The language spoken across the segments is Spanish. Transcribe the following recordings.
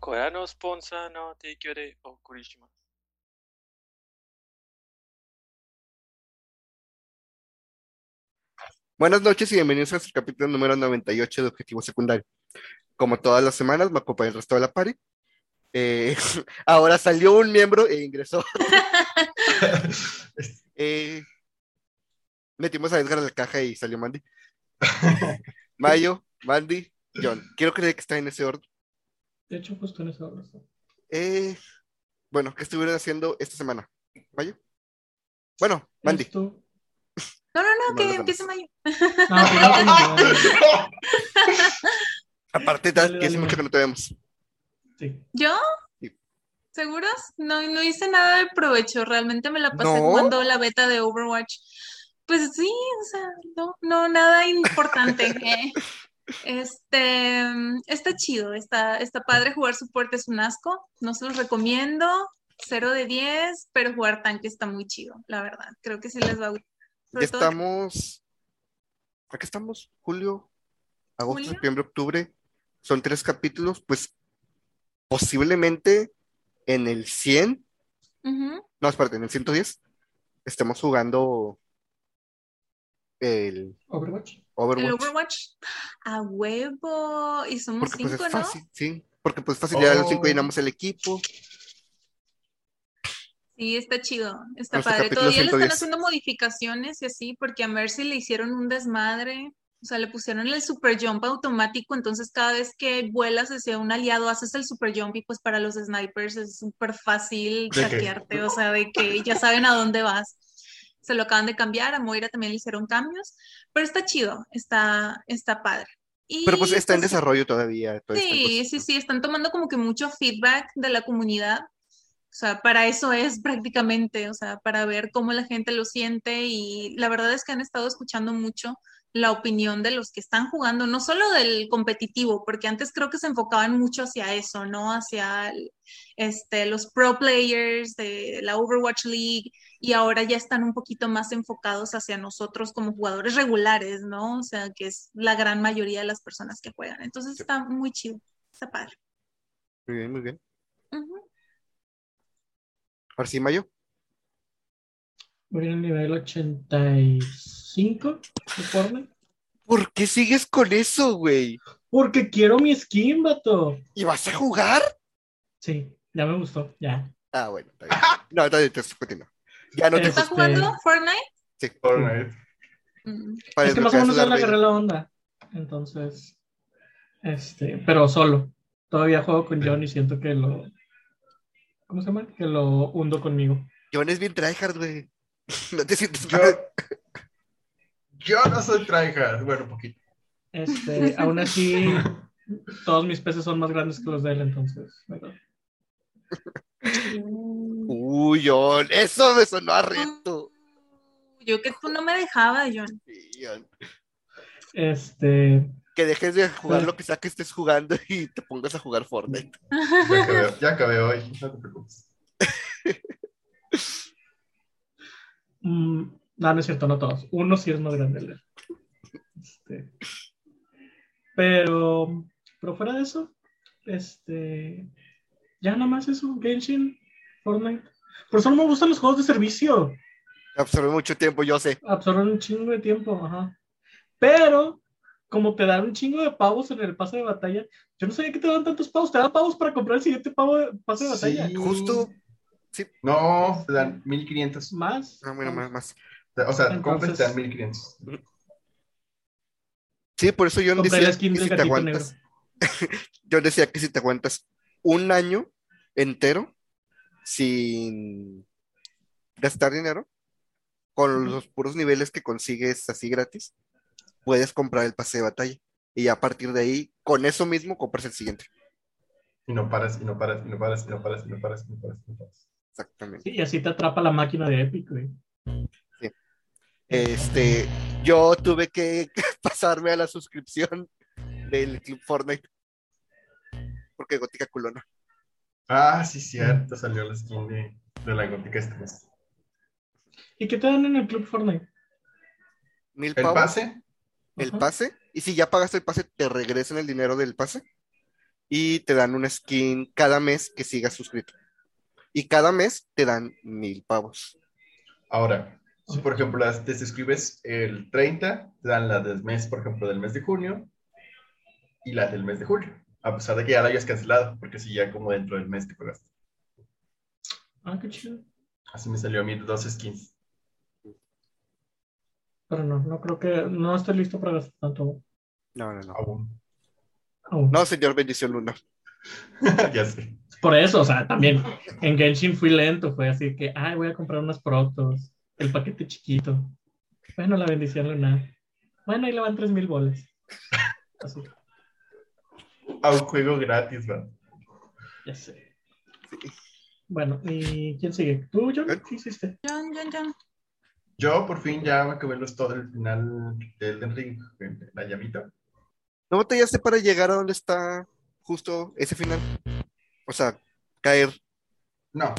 これのスポンサーの提供でお送りします。Buenas noches y bienvenidos a este capítulo número 98 de Objetivo Secundario. Como todas las semanas, me acompaña el resto de la party. Eh, ahora salió un miembro e ingresó. Eh, metimos a Edgar a la caja y salió Mandy. Mayo, Mandy, John. Quiero creer que está en ese orden. De hecho, justo en esa está. Eh, bueno, ¿qué estuvieron haciendo esta semana? Mayo. Bueno, Mandy. Esto- No, no, no, que empiece Mayo. No, pues no, Aparte, que hace mucho que no te vemos. Sí. ¿Yo? Sí. ¿Seguros? No, no hice nada de provecho. Realmente me la pasé ¿No? jugando la beta de Overwatch. Pues sí, o sea, no, no, nada importante. eh. Este, está chido, está, está padre jugar soporte, es un asco. No se los recomiendo. 0 de 10, pero jugar tanque está muy chido, la verdad. Creo que sí les va a gustar. Ya estamos. ¿A qué estamos? Julio, agosto, ¿Julio? septiembre, octubre. Son tres capítulos, pues posiblemente en el 100, Ujú. no, espérate, en el 110, estemos jugando el Overwatch. Overwatch. El Overwatch. A huevo. Y somos porque pues cinco, es ¿no? fácil, sí. Porque pues fácil, ya los cinco llenamos el equipo. Sí, está chido, está Nuestro padre. Todavía le están 110. haciendo modificaciones y así, porque a Mercy le hicieron un desmadre. O sea, le pusieron el super jump automático, entonces cada vez que vuelas hacia un aliado, haces el super jump y pues para los snipers es súper fácil saquearte, o sea, de que ya saben a dónde vas. Se lo acaban de cambiar, a Moira también le hicieron cambios, pero está chido, está, está padre. Y, Pero pues está en pues, desarrollo todavía. Sí, sí, sí, están tomando como que mucho feedback de la comunidad. O sea, para eso es prácticamente, o sea, para ver cómo la gente lo siente y la verdad es que han estado escuchando mucho la opinión de los que están jugando, no solo del competitivo, porque antes creo que se enfocaban mucho hacia eso, ¿no? Hacia este, los pro players de la Overwatch League y ahora ya están un poquito más enfocados hacia nosotros como jugadores regulares, ¿no? O sea, que es la gran mayoría de las personas que juegan. Entonces Sí. está muy chido, está padre. Muy bien, muy bien. Ahora sí, Mayo. Voy en el nivel 85 de Fortnite. ¿Por qué sigues con eso, güey? Porque quiero mi skin, vato. ¿Y vas a jugar? Sí, ya me gustó, ya. Ah, bueno, está bien. No, está bien, entonces continúa. Ya no te Este- ¿Estás jugando Fortnite? Sí, Fortnite. Mm. para Es que más o menos ya le agarré la onda. Entonces, este, pero solo. Todavía juego con John y siento que lo. ¿Cómo se llama? Que lo hundo conmigo. John es bien tryhard, güey. No te sientes Yo, mal. yo no soy tryhard. Bueno, poquito. Este, aún así, todos mis peces son más grandes que los de él, entonces. ¿verdad? Uy, John, eso me sonó a reto. Yo que tú no me dejabas, John. Sí, John. Este, Que dejes de jugar lo que sea que estés jugando y te pongas a jugar Fortnite. Ya acabé, ya acabé hoy. No te preocupes. Mm, no, no es cierto, no todos. Uno sí es más grande. Este, pero, pero fuera de eso, este, ya nada más eso, Genshin, Fortnite. Por eso no me gustan los juegos de servicio. Absorbe mucho tiempo, yo sé. absorben un chingo de tiempo, ajá. Pero, como te dan un chingo de pavos en el pase de batalla, yo no sabía que te dan tantos pavos. Te dan pavos para comprar el siguiente pavo de pase de batalla. Sí. Justo. No, te dan 1500. Más. Ah, bueno, más, más. O sea, Entonces- compras te dan 1500. Sí, por eso Compré decía que si te aguantas. John decía que si te aguantas un año entero sin gastar dinero, con los puros niveles que consigues así gratis, puedes comprar el pase de batalla. Y a partir de ahí, con eso mismo, compras el siguiente. Y no paras, y no paras, y no paras, y no paras, y no paras, y no paras, y no paras. Exactamente. Sí, y así te atrapa la máquina de Epic, güey. Este, yo tuve que pasarme a la suscripción del Club Fortnite. Porque Gótica culona. Ah, sí, cierto. Salió la skin de, de la gótica este mes. ¿Y qué te dan en el Club Fortnite? Mil El pase, el Ajá. pase. Y si ya pagaste el pase, te regresan el dinero del pase. y te dan una skin cada mes que sigas suscrito. Y cada mes te dan mil pavos. Ahora, si por ejemplo las- te suscribes el 30, te dan la del mes, por ejemplo, del mes de junio y la del mes de julio. A pesar de que ya la hayas cancelado, porque si ya como dentro del mes te pagaste. Ah, qué chido. Así me salió a mí dos skins. Pero no, no creo que. No estoy listo para gastar tanto No, no, no. Aún. aún. No, señor Bendición Luna. ya sé. Por eso, o sea, también en Genshin fui lento. Fue así que, ay, voy a comprar unas protos. El paquete chiquito. Bueno, la bendición lunar. Bueno, ahí le van 3 mil bolas. Así, A un juego gratis, man. ya sé. Bueno, ¿y quién sigue? ¿Tú, John? ¿Qué hiciste? John, John, John. Yo por fin ya me acabé los todo el final del Elden Ring, la llamita. ¿No batallaste para llegar a donde está justo ese final? O sea, caer. No,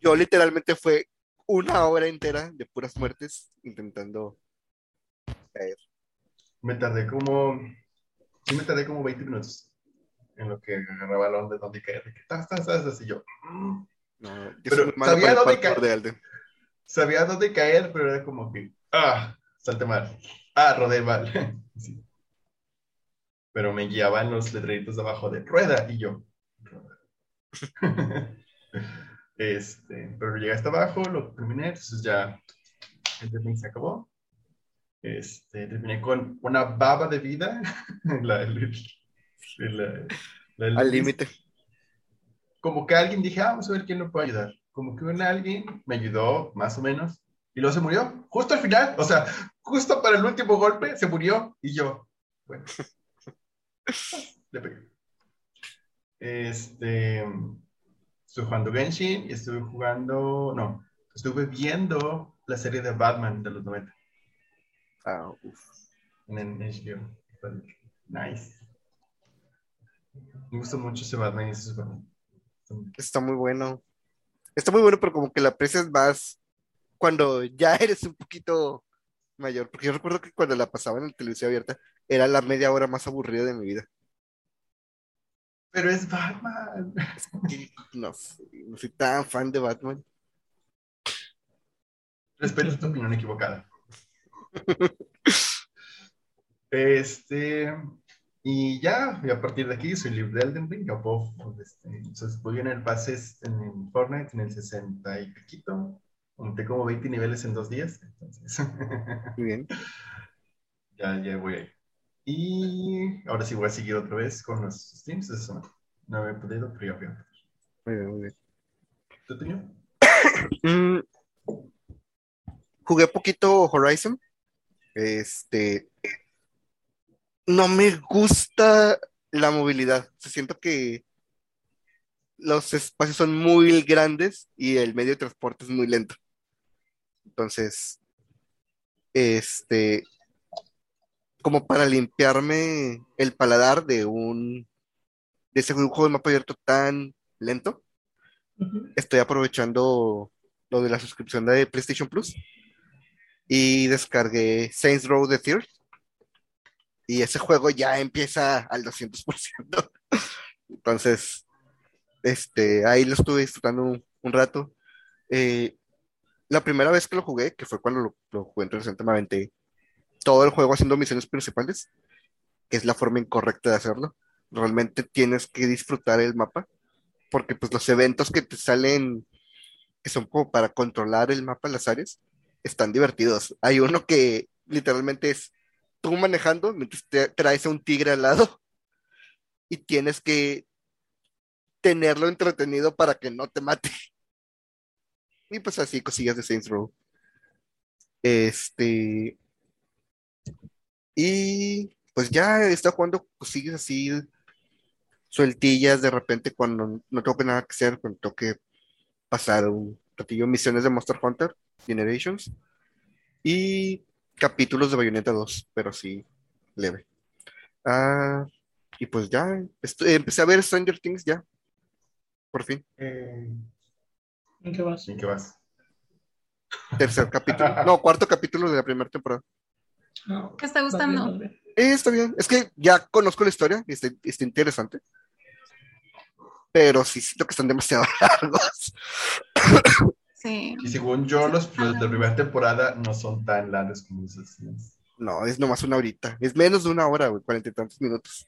Yo literalmente fue una hora entera de puras muertes intentando caer. me tardé como, sí me tardé como 20 minutos en lo que agarraba onda de donde caer. De que tas, tas, tas, así yo. mm. No, yo Pero sabía el dónde caer. de. Sabía dónde caer, pero era como que, ah, salte mal. Ah, rodé mal. Sí. Pero me guiaban los letreritos de abajo de rueda y yo. rueda. Este, pero llegué hasta abajo, lo terminé, entonces ya el Ring se acabó. Este, terminé con una baba de vida. La- el- el- Al límite. como que alguien dije, ah, vamos a ver quién lo puede ayudar. Como que un alguien me ayudó, más o menos, y luego se murió, justo al final, o sea, justo para el último golpe, se murió, y yo, bueno, le pegué. Este, estuve jugando Genshin y estuve jugando, no, estuve viendo la serie de Batman de los 90 Ah, uf. en, en HBO. Nice. Me gusta mucho ese Batman y ese Superman. Está muy bueno. Está muy bueno, pero como que la aprecias más cuando ya eres un poquito mayor. Porque yo recuerdo que cuando la pasaba en la televisión abierta era la media hora más aburrida de mi vida. Pero es Batman. No, no soy tan fan de Batman. Respeto tu opinión equivocada. Este, y ya, y a partir de aquí soy libre de Elden Ring. Ya puedo, este, entonces voy en el base en, Fortnite en el 60 y piquito. Monté como 20 niveles en dos días. Entonces, Muy bien. ya, ya voy ahí. Y ahora sí voy a seguir otra vez con los streams. Eso no he podido, pero ya voy a Muy bien, muy bien. ¿Tú, Toño? Mm, jugué poquito Horizon. Este. No me gusta la movilidad. Se siento que los espacios son muy grandes y el medio de transporte es muy lento. Entonces, este, como para limpiarme el paladar de un de ese juego de mapa abierto tan lento, Ujú. estoy aprovechando lo de la suscripción de PlayStation Plus y descargué Saints Row the Third y ese juego ya empieza al 200%. Entonces, este, ahí lo estuve disfrutando un, un rato. Eh, la primera vez que lo jugué, que fue cuando lo, lo jugué en 360, me aventé todo el juego haciendo misiones principales, que es la forma incorrecta de hacerlo. Realmente tienes que disfrutar el mapa, porque pues los eventos que te salen, que son como para controlar el mapa, las áreas, están divertidos. Hay uno que literalmente es tú manejando mientras te traes a un tigre al lado y tienes que tenerlo entretenido para que no te mate. Y pues así, cosillas de Saints Row. Este. Y pues ya estado jugando cosillas así, sueltillas de repente cuando no tengo nada que hacer, cuando tengo que pasar un ratillo misiones de Monster Hunter Generations y capítulos de Bayonetta 2, pero sí, leve. Ah, y pues ya, empecé a ver Stranger Things ya, por fin, Eh, ¿En qué vas? ¿En qué vas? tercer capítulo, no, cuarto capítulo de la primera temporada. No, ¿Qué está gustando? Eh, está bien, es que ya conozco la historia y está, está interesante. pero sí siento que están demasiado largos. Sí. Y según yo, los, los de la primera temporada no son tan largos como los asesinos. No, es nomás una horita. Es menos de una hora, güey, cuarenta y tantos minutos.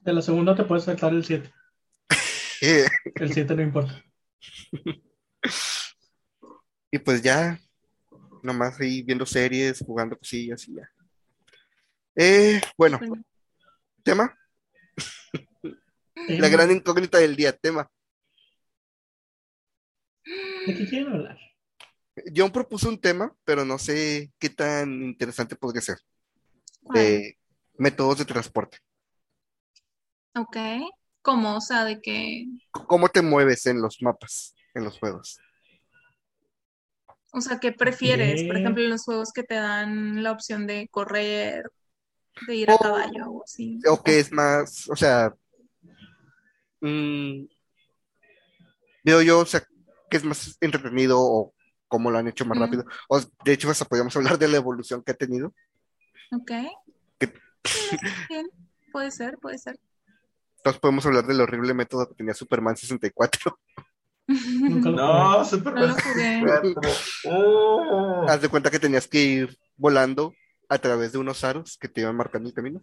De la segunda te puedes saltar el 7. Eh, El 7 no importa. y pues ya, nomás ahí viendo series, jugando cosillas y ya. Eh, bueno, Bueno. tema, la gran incógnita del día, tema. ¿De qué quieren hablar? John propuso un tema, pero no sé qué tan interesante podría ser. ¿Cuál? De métodos de transporte. Ok. ¿Cómo? O sea, de que, ¿Cómo te mueves en los mapas, en los juegos? O sea, ¿qué prefieres? Por ejemplo, en los juegos que te dan la opción de correr, de ir a caballo o así. O que es más, o sea, mm, veo yo, o sea, que es más entretenido o cómo lo han hecho más rápido. O, de hecho, hasta podríamos hablar de la evolución que ha tenido. Ok. Bien. Puede ser, puede ser. Entonces podemos hablar del horrible método que tenía Superman 64. Nunca lo No, super No lo jugué. Oh. Haz de cuenta que tenías que ir volando a través de unos aros que te iban marcando el camino.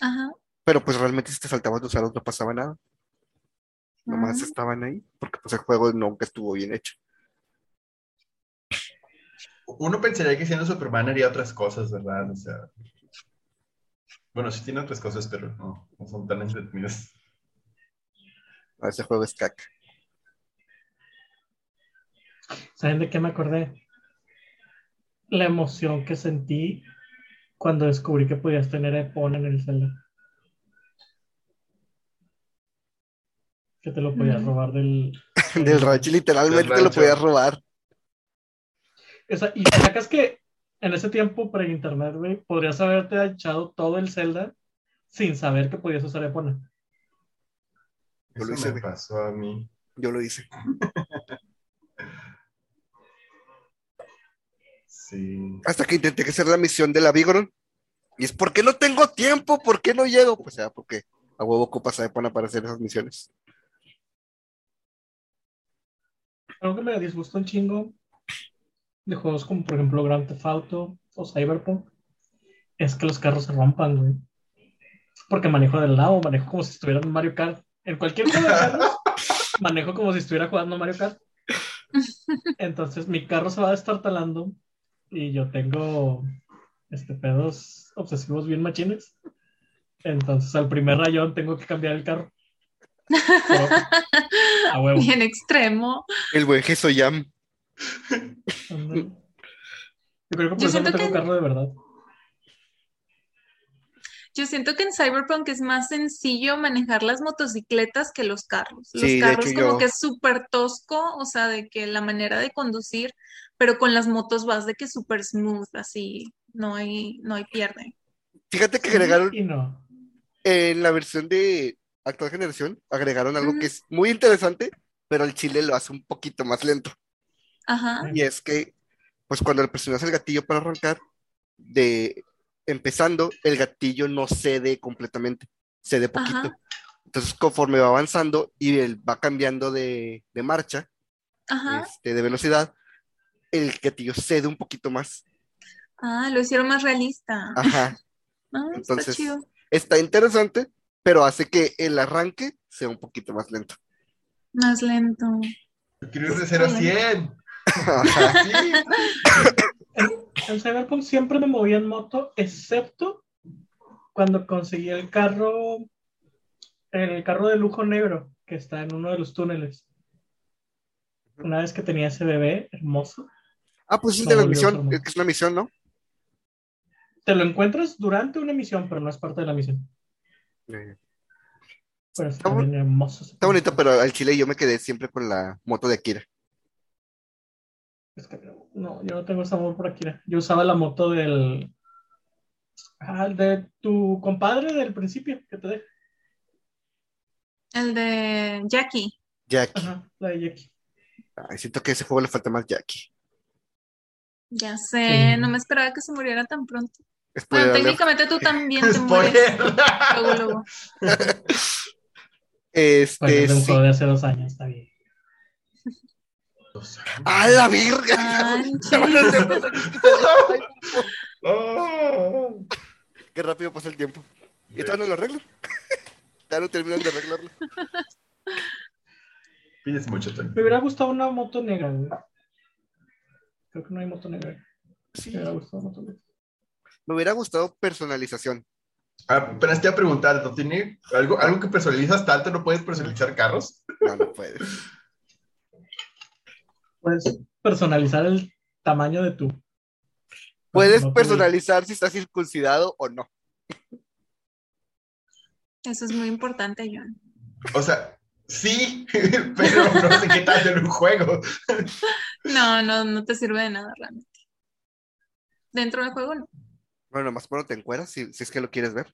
Ajá. Pero pues realmente si te saltabas los aros no pasaba nada. Nomás Ah. estaban ahí, porque pues el juego nunca estuvo bien hecho. Uno pensaría que siendo Superman haría otras cosas, ¿verdad? O sea. Bueno, sí tiene otras cosas, pero no, no son tan entretenidas. No, ese juego es caca. ¿Saben de qué me acordé? La emoción que sentí cuando descubrí que podías tener Epon en el Zelda. Que te lo podías robar del... Del rancho, literalmente Del te lo podías robar. O sea, y sacas que en ese tiempo pre-internet, güey, podrías haberte echado todo el Zelda sin saber que podías usar Epona. Yo lo hice, me pasó a mí. Yo lo hice. Sí. Hasta que intenté hacer la misión de la Vigoron. Y es ¿por qué no tengo tiempo? ¿Por qué no llego? Pues ya, porque a huevo ocupas a para hacer esas misiones. Algo que me disgusta un chingo de juegos como, por ejemplo, Grand Theft Auto o Cyberpunk es que los carros se rompan, güey. Porque manejo del lado, manejo como si estuviera en Mario Kart. En cualquier juego de carros, manejo como si estuviera jugando Mario Kart. Entonces mi carro se va destartalando y yo tengo este pedos obsesivos bien machines. Entonces al primer rayón tengo que cambiar el carro. Pero, a huevo. Bien extremo. El buen Gesoyam. Ándale. Yo creo que por Yo eso no tengo que- carro de verdad. Yo siento que en Cyberpunk es más sencillo manejar las motocicletas que los carros. Los Sí, carros hecho, como yo- que es súper tosco, o sea, de que la manera de conducir, pero con las motos vas de que súper smooth, así, no hay, no hay pierde. Fíjate que agregaron Y no. en la versión de actual generación, agregaron algo Ujú. que es muy interesante, pero el chile lo hace un poquito más lento. Ajá, Y es que, pues cuando le presionas el gatillo para arrancar, de empezando, el gatillo no cede completamente, cede poquito. Ajá. Entonces, conforme va avanzando y él va cambiando de, de marcha, este, de velocidad, el gatillo cede un poquito más. Ah, lo hicieron más realista. Ajá. Ah, está entonces- chido. Está interesante, pero hace que el arranque sea un poquito más lento. Más lento. Ir de 0 a 100. Ajá. Sí. En Cyberpunk siempre me movía en moto, excepto cuando conseguí el carro, el carro de lujo negro que está en uno de los túneles. Una vez que tenía ese bebé hermoso, Ah, pues es No de la misión, es que es una misión, ¿no? te lo encuentras durante una misión, pero no es parte de la misión. Eh, Pero Está bien hermoso. Está bonito, pero al chile yo me quedé siempre con la moto de Akira. Es que no, yo no tengo ese amor por Akira. Yo usaba la moto del. Ah, el de tu compadre del principio, que te deja. El de Jackie. Jackie. Ajá, la de Jackie. Ay, siento que a ese juego le falta más Jackie. Ya sé, Sí. no me esperaba que se muriera tan pronto. Spoiler Bueno, técnicamente tú también te mueres Spoiler. luego, luego. Este, es de un sí. juego de hace dos años, está bien. ¡A la verga! Qué rápido pasa el tiempo. Y todavía no lo arreglan. Ya no terminan de arreglarlo. Pides mucho, Tony. Me hubiera gustado una moto negra, güey. Creo que no hay moto negra. Sí. Me hubiera gustado moto negra. Me hubiera gustado personalización. Ah, pero te iba a preguntar, ¿no tiene algo, algo que personalizas tanto? ¿No puedes personalizar carros? No, no puedes. Puedes personalizar el tamaño de tu. Puedes no personalizar si está circuncidado o no. Eso es muy importante, John. O sea, sí, pero no sé qué tal en un juego. No, no, no te sirve de nada realmente. Dentro del juego no. Bueno, nomás cuando te encueras, si, si es que lo quieres ver.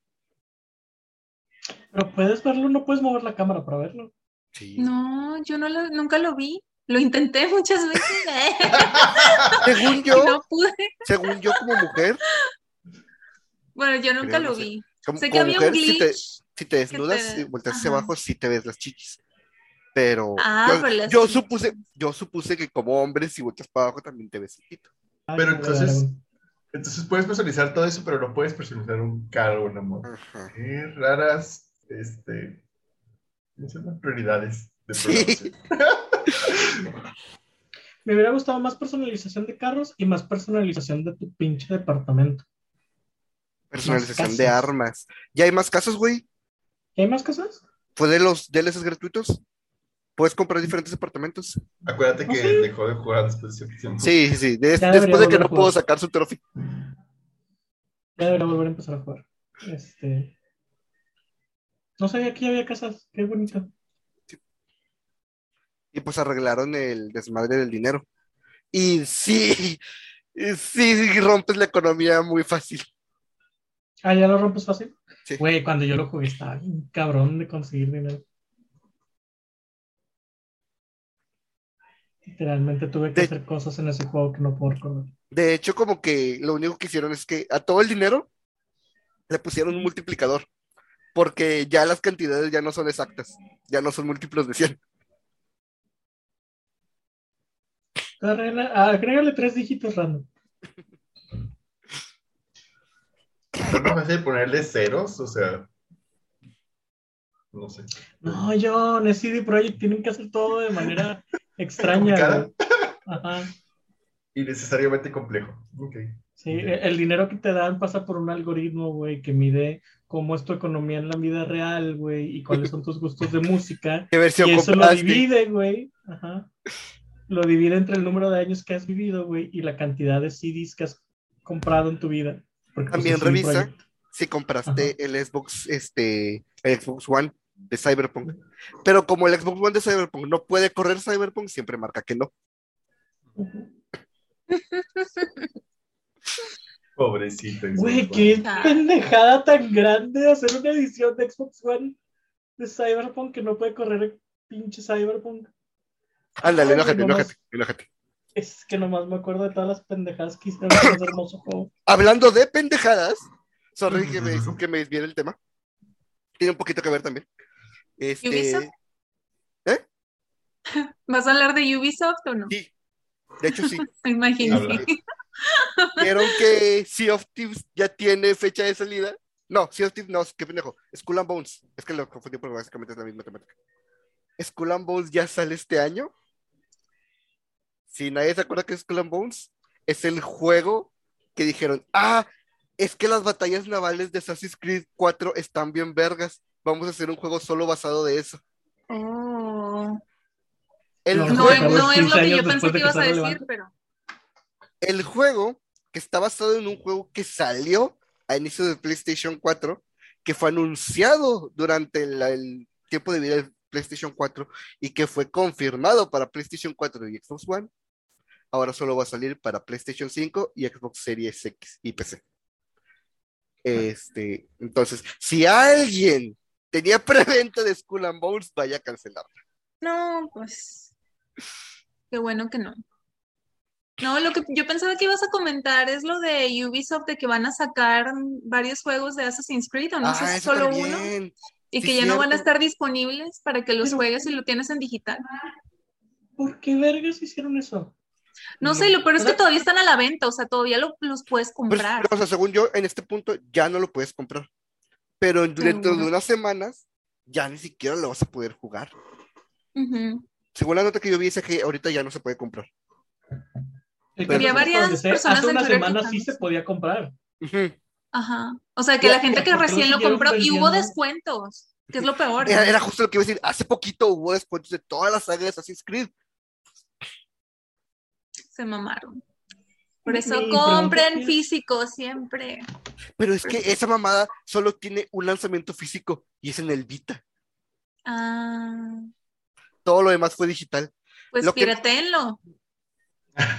Pero puedes verlo, no puedes mover la cámara para verlo. Sí. No, yo no lo, nunca lo vi. Lo intenté muchas veces. Según y yo, no pude. según yo como mujer, Bueno, yo nunca Creo, no lo sé. vi. como, Sé que había mujer, un si te, glitch. Si te desnudas te- y volteas hacia abajo, sí te ves las chichis. Pero Ah, yo, las yo chichis. supuse, yo supuse que como hombre, si volteas para abajo, también te ves el pito. Ay, Pero entonces- Entonces puedes personalizar todo eso, pero no puedes personalizar un carro o una moto. Ajá. Qué raras, este. Prioridades de Sí. programación. Me hubiera gustado más personalización de carros y más personalización de tu pinche departamento. Personalización de armas. Ya hay más casos, güey. ¿Y ¿Hay más cosas? Fue de los DLCs gratuitos. Puedes comprar diferentes departamentos. Acuérdate que ¿Ah, sí? dejó de jugar después de cierto tiempo. Sí, sí, sí. De- después de que no jugar. sacar su trofeo. Ya debería volver a empezar a jugar. Este. No sabía que había casas. Qué bonito. Y pues arreglaron el desmadre del dinero. Y sí, sí, sí, rompes la economía muy fácil. Ah, ya lo rompes fácil. Sí. Güey, cuando yo lo jugué estaba bien cabrón de conseguir dinero. Literalmente tuve que De- hacer cosas en ese juego que no puedo recordar. De hecho, como que lo único que hicieron es que a todo el dinero le pusieron un multiplicador. Porque ya las cantidades ya no son exactas. Ya no son múltiplos de 100. Agrégale, agrégale tres dígitos random. ¿No es más fácil ponerle ceros? O sea, no sé. No, John, es CD Projekt, tienen que hacer todo de manera extraña. Ajá. Innecesariamente complejo. Ok. Sí, e- el dinero que te dan pasa por un algoritmo, güey, que mide cómo es tu economía en la vida real, güey, y cuáles son tus gustos de música. ¿Qué versión Y eso lo divide, güey. Ajá. Lo divide entre el número de años que has vivido, güey, y la cantidad de CDs que has comprado en tu vida. Porque, pues, También revisa si compraste el Xbox, este, el Xbox One de Cyberpunk. Pero como el Xbox One de Cyberpunk no puede correr Cyberpunk, siempre marca que no. Pobrecito. Güey, qué pendejada tan grande hacer una edición de Xbox One de Cyberpunk que no puede correr el pinche Cyberpunk. Ándale, enójate, enójate, enójate. Es que nomás me acuerdo de todas las pendejadas que hicieron con ese hermoso juego. Hablando de pendejadas, sorry que me, que me desvié el tema. Tiene un poquito que ver también. Este, ¿Ubisoft? ¿Vas a hablar de Ubisoft o no? sí, de hecho sí. Me imaginé. Vieron que Sea of Thieves ya tiene fecha de salida. No, Sea of Thieves no, qué pendejo. Skull and Bones. Es que lo confundí porque básicamente es la misma temática. Skull and Bones ya sale este año. Si nadie se acuerda que es and Bones, es el juego que dijeron, ah, es que las batallas navales de Assassin's Creed 4 están bien vergas. Vamos a hacer un juego solo basado de eso. Oh. El, No, juego, no es 15 lo que yo pensé que ibas a decir, relevante. pero el juego que está basado en un juego que salió a inicio de PlayStation 4, que fue anunciado durante la- el tiempo de vida del PlayStation 4 y que fue confirmado para PlayStation 4 y Xbox One, ahora solo va a salir para PlayStation 5 y Xbox Series X y PC. Este, entonces, si alguien tenía preventa de Skull and Bones, vaya a cancelarla. no, pues qué bueno que no. No, lo que yo pensaba que ibas a comentar es lo de Ubisoft de que van a sacar varios juegos de Assassin's Creed o no sé Ah, si eso solo uno. Y Sí, que ya no van a estar disponibles para que los Pero- juegues si lo tienes en digital. ¿Por qué vergas hicieron eso? No, sé, lo peor es que todavía están a la venta, o sea, todavía lo- los puedes Pero, comprar. pero, o sea, según yo, en este punto ya no lo puedes comprar. Pero dentro de unas semanas ya ni siquiera lo vas a poder jugar. Según la nota que yo vi, dice que ahorita ya no se puede comprar. Había varias sé, personas Hace en una semana sí se podía comprar. Ajá. O sea, que Ya, la gente que ¿por qué lo recién lo compró y hubo descuentos, que es lo peor. Era, justo lo que iba a decir. Hace poquito hubo descuentos de toda la saga de Assassin's Creed. Se mamaron. Por eso compren físico siempre. Pero es que esa mamada solo tiene un lanzamiento físico y es en el Vita. Ah, Todo lo demás fue digital. pues Lo que- piratéenlo.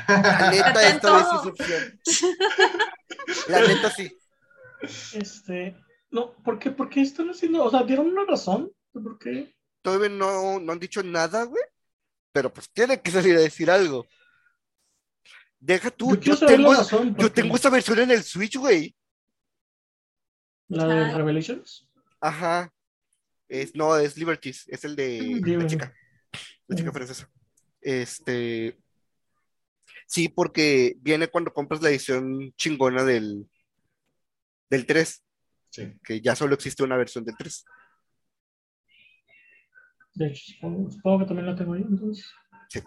La neta, esta vez es opción. La neta sí. Este, no, ¿por qué, por qué están haciendo? O sea, ¿dieron una razón? ¿Por qué? Todavía no, no han dicho nada, güey. Pero pues tienen que salir a decir algo. Deja tú, Yo yo, tengo, razón. yo tengo esa versión en el Switch, güey. La de Ah. Revelations. Ajá. Es, no, es Liberties, es el de Ujú. la chica. La chica francesa. Este. Sí, porque viene cuando compras la edición chingona del, del 3, Sí. que ya solo existe una versión del 3. De hecho, supongo, supongo que también la tengo ahí, entonces. Sí.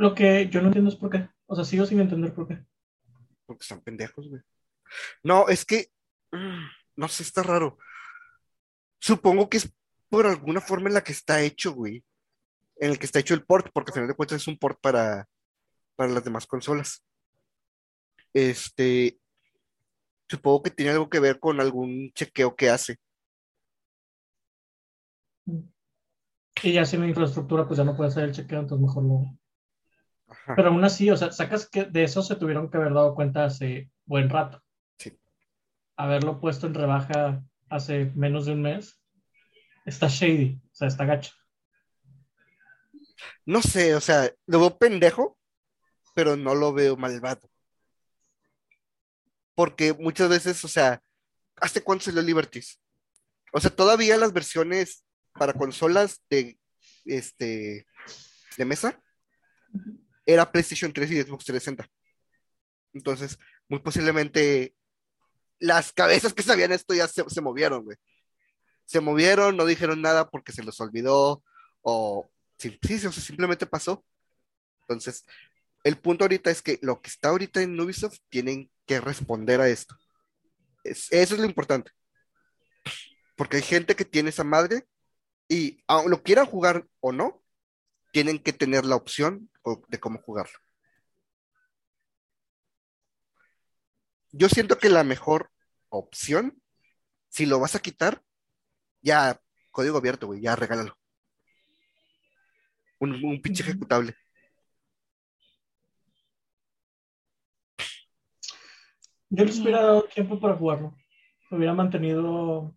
Lo que yo no entiendo es por qué. O sea, sigo sin entender por qué. Porque están pendejos, güey. No, es que. mm, No sé, está raro. Supongo que es por alguna forma en la que está hecho, güey. En el que está hecho el port, porque al final de cuentas es un port para, para las demás consolas. Este. Supongo que tiene algo que ver con algún chequeo que hace. Y ya sin la infraestructura, pues ya no puede hacer el chequeo, entonces mejor no. Ajá. Pero aún así, o sea, sacas que de eso se tuvieron que haber dado cuenta hace buen rato. Sí. Haberlo puesto en rebaja hace menos de un mes. Está shady, o sea, está gacho. No sé, o sea, lo veo pendejo, pero no lo veo malvado. Porque muchas veces, o sea, ¿hace cuánto salió Liberties? O sea, todavía las versiones para consolas de este de mesa era PlayStation 3 y Xbox 360. Entonces, muy posiblemente las cabezas que sabían esto ya se, se movieron, güey. Se movieron, no dijeron nada porque se los olvidó o sí, sí, sí, simplemente pasó. Entonces, el punto ahorita es que lo que está ahorita en Ubisoft tienen que responder a esto. Es- eso es lo importante. Porque hay gente que tiene esa madre y aun lo quieran jugar o no, tienen que tener la opción de cómo jugarlo. Yo siento que la mejor opción, si lo vas a quitar, ya código abierto, güey, ya regálalo. Un, un pinche ejecutable. Yo les hubiera dado tiempo para jugarlo. Hubiera mantenido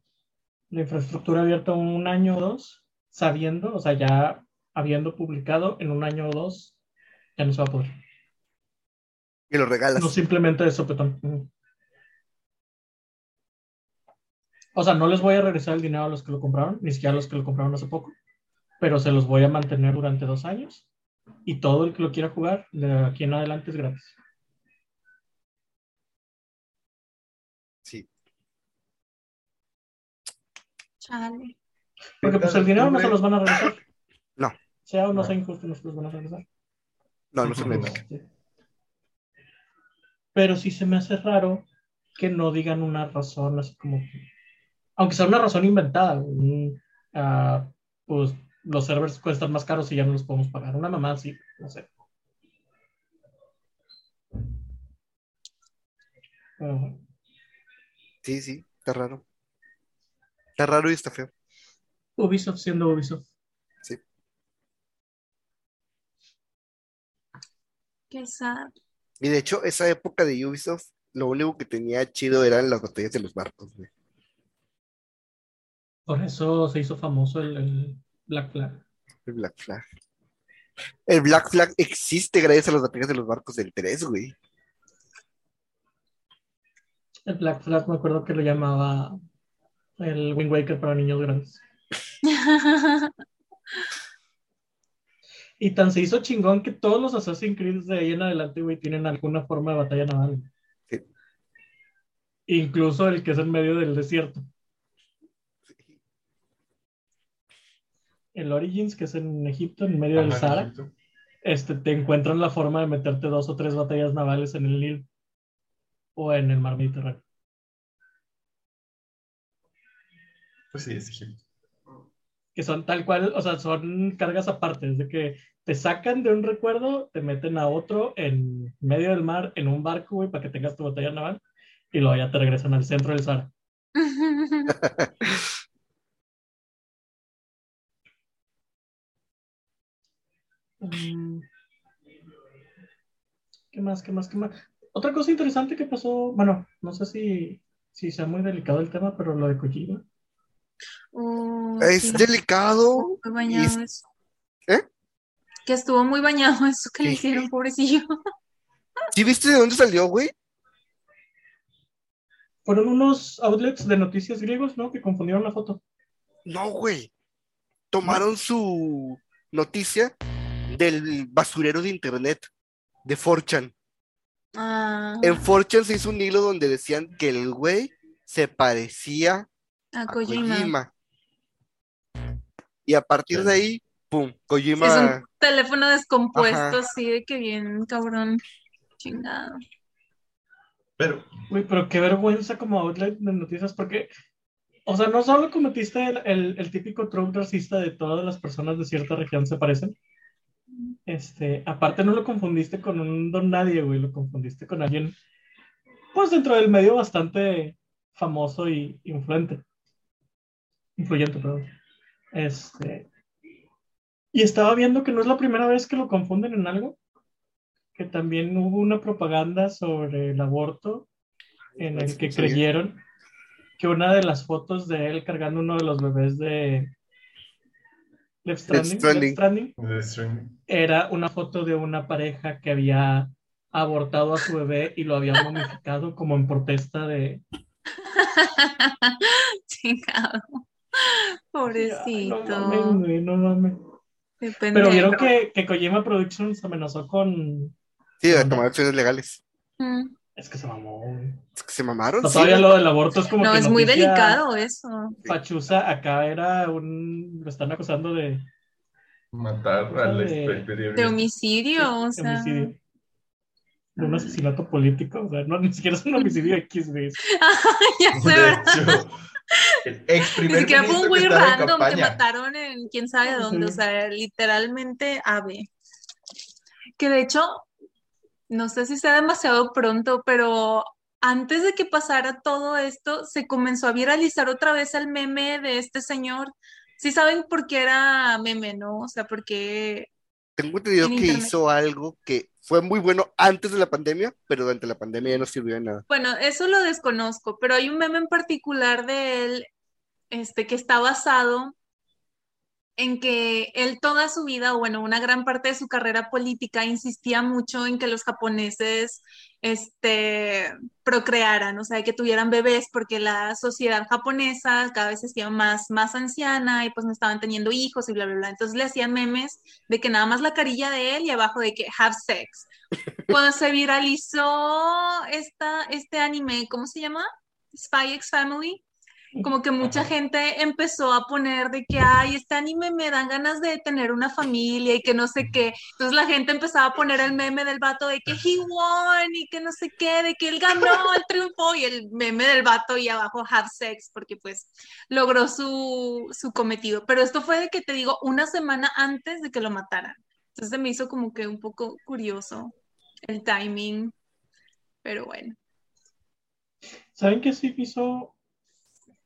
la infraestructura abierta un año o dos, sabiendo, o sea, ya habiendo publicado en un año o dos, ya no se va a poder. Y lo regalas. No simplemente de sopetón. O sea, no les voy a regresar el dinero a los que lo compraron, ni siquiera a los que lo compraron hace poco, pero se los voy a mantener durante dos años y todo el que lo quiera jugar, de aquí en adelante es gratis. Sí. Chale. Porque pues el dinero no se los van a regresar. No. Sea o no No. sea injusto, no se los van a regresar. No, no se me Este, Pero sí se me hace raro que no digan una razón así como que, aunque sea una razón inventada, un, ah, pues los servers cuestan más caros y ya no los podemos pagar. Una mamá así, no sé. Sí, sí, está raro. Está raro y está feo. Ubisoft siendo Ubisoft. Qué sad. Y de hecho, esa época de Ubisoft, lo único que tenía chido eran las batallas de los barcos, güey. Por eso se hizo famoso el, el Black Flag. El Black Flag. El Black Flag existe gracias a las batallas de los barcos del 3, güey. El Black Flag me acuerdo que lo llamaba El Wind Waker para niños grandes. Y tan se hizo chingón que todos los Assassin's Creed de ahí en adelante, güey, tienen alguna forma de batalla naval. Sí. Incluso el que es en medio del desierto. El Origins, que es en Egipto, en medio del Sahara, este, te encuentran la forma de meterte dos o tres batallas navales en el Nilo o en el mar Mediterráneo. Pues sí, es Egipto. Que son tal cual, o sea, son cargas aparte, es de que te sacan de un recuerdo, te meten a otro en medio del mar, en un barco, güey, para que tengas tu batalla naval, y luego ya te regresan al centro del Sahara. ¿Qué más? ¿Qué más? ¿Qué más? Otra cosa interesante que pasó, bueno, no sé si, si sea muy delicado el tema, pero lo de Kojima. Oh, Es sí. delicado. Muy bañado y- eso. ¿Eh? Que estuvo muy bañado eso que le hicieron, pobrecillo. ¿Sí viste de dónde salió, güey? Fueron unos outlets de noticias griegos, ¿no? Que confundieron la foto. No, güey. Tomaron su noticia del basurero de internet, de 4chan. Ah, En 4chan se hizo un hilo donde decían que el güey se parecía a a Kojima. Kojima. Y a partir de ahí, pum, Sí, es Kojima. un teléfono descompuesto, Ajá. así de que bien cabrón. Chingado. Pero, Uy, pero qué vergüenza como outlet de noticias, porque, o sea, no solo cometiste el, el- el típico trope racista de todas las personas de cierta región se parecen, este, aparte no lo confundiste con un don nadie, güey, lo confundiste con alguien, pues dentro del medio bastante famoso y influente. Influyente, perdón. Este, y estaba viendo que no es la primera vez que lo confunden en algo, que también hubo una propaganda sobre el aborto en el que creyeron que una de las fotos de él cargando uno de los bebés de Left Stranding, era una foto de una pareja que había abortado a su bebé y lo había momificado como en protesta de Chingado. Ay, Pobrecito. no mames, güey, no mames. Pero vieron que, que Kojima Productions amenazó con Sí, de tomar acciones legales. Mm. es que se mamó, güey. Es que se mamaron, No, sí. todavía lo del aborto es como No, que es muy delicado eso. Pachuza acá era un lo están acusando de Matar al De- exterior. De homicidio, o de sea. homicidio. De un asesinato político, o sea, no, ni siquiera es un homicidio X, güey. ya sé, De hecho, el ex Ni primer siquiera fue un güey random que mataron en quién sabe dónde, o sea, literalmente ave. Que de hecho, no sé si sea demasiado pronto, pero antes de que pasara todo esto, se comenzó a viralizar otra vez el meme de este señor. Sí saben por qué era meme, ¿no? O sea, porque Tengo entendido en que internet. hizo algo que fue muy bueno antes de la pandemia, pero durante la pandemia ya no sirvió de nada. Bueno, eso lo desconozco, pero hay un meme en particular de él, este, que está basado en que él toda su vida, o bueno, una gran parte de su carrera política insistía mucho en que los japoneses, este, procrearan, o sea, que tuvieran bebés, porque la sociedad japonesa cada vez se hacía más, más anciana y pues no estaban teniendo hijos y bla, bla, bla. Entonces le hacían memes de que nada más la carilla de él y abajo de que have sex. Cuando se viralizó esta, este anime, ¿cómo se llama? Spy X Family. Como que mucha Ajá. gente empezó a poner de que, ay, este anime me dan ganas de tener una familia y que no sé qué. Entonces la gente empezaba a poner el meme del vato de que he won y que no sé qué, de que él ganó, él triunfó y el meme del vato y abajo have sex porque pues logró su, su cometido. Pero esto fue de que te digo, una semana antes de que lo mataran. Entonces me hizo como que un poco curioso el timing, pero bueno. ¿Saben qué sí hizo?